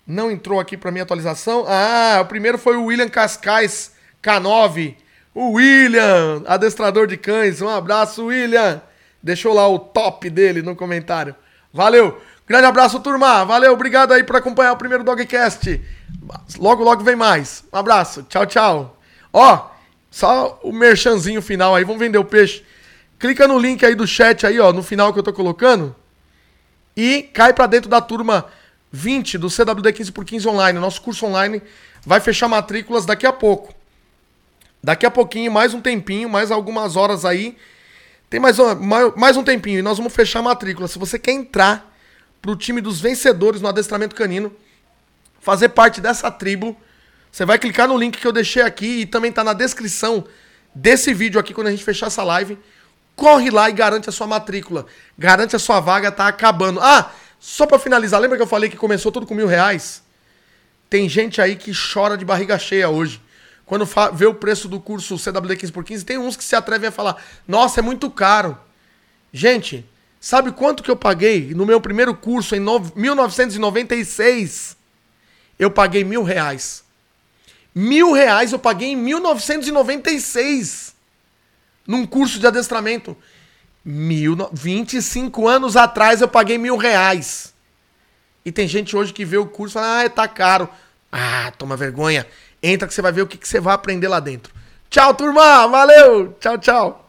Não entrou aqui para minha atualização. Ah, o primeiro foi o William Cascais K9. O William, adestrador de cães. Um abraço, William. Deixou lá o top dele no comentário. Valeu. Grande abraço, turma. Valeu, obrigado aí por acompanhar o primeiro Dogcast. Logo, logo vem mais. Um abraço. Tchau, tchau. Ó, só o merchanzinho final aí. Vamos vender o peixe. Clica no link aí do chat aí, ó, no final que eu tô colocando. E cai para dentro da turma 20 do CWD 15 por 15 online. Nosso curso online vai fechar matrículas daqui a pouco. Daqui a pouquinho, mais um tempinho, mais algumas horas aí. Tem mais, mais um tempinho e nós vamos fechar a matrícula. Se você quer entrar pro time dos vencedores no adestramento canino, fazer parte dessa tribo, você vai clicar no link que eu deixei aqui e também tá na descrição desse vídeo aqui quando a gente fechar essa live. Corre lá e garante a sua matrícula. Garante a sua vaga, tá acabando. Ah, só para finalizar, lembra que eu falei que começou tudo com mil reais? Tem gente aí que chora de barriga cheia hoje. Quando vê o preço do curso CWD 15 por 15, tem uns que se atrevem a falar: Nossa, é muito caro. Gente, sabe quanto que eu paguei no meu primeiro curso em 1996? Eu paguei mil reais. Mil reais eu paguei em 1996 num curso de adestramento. Mil, 25 anos atrás eu paguei mil reais. E tem gente hoje que vê o curso e fala, ah, tá caro. Ah, toma vergonha. Entra que você vai ver o que, que você vai aprender lá dentro. Tchau, turma. Valeu. Tchau, tchau.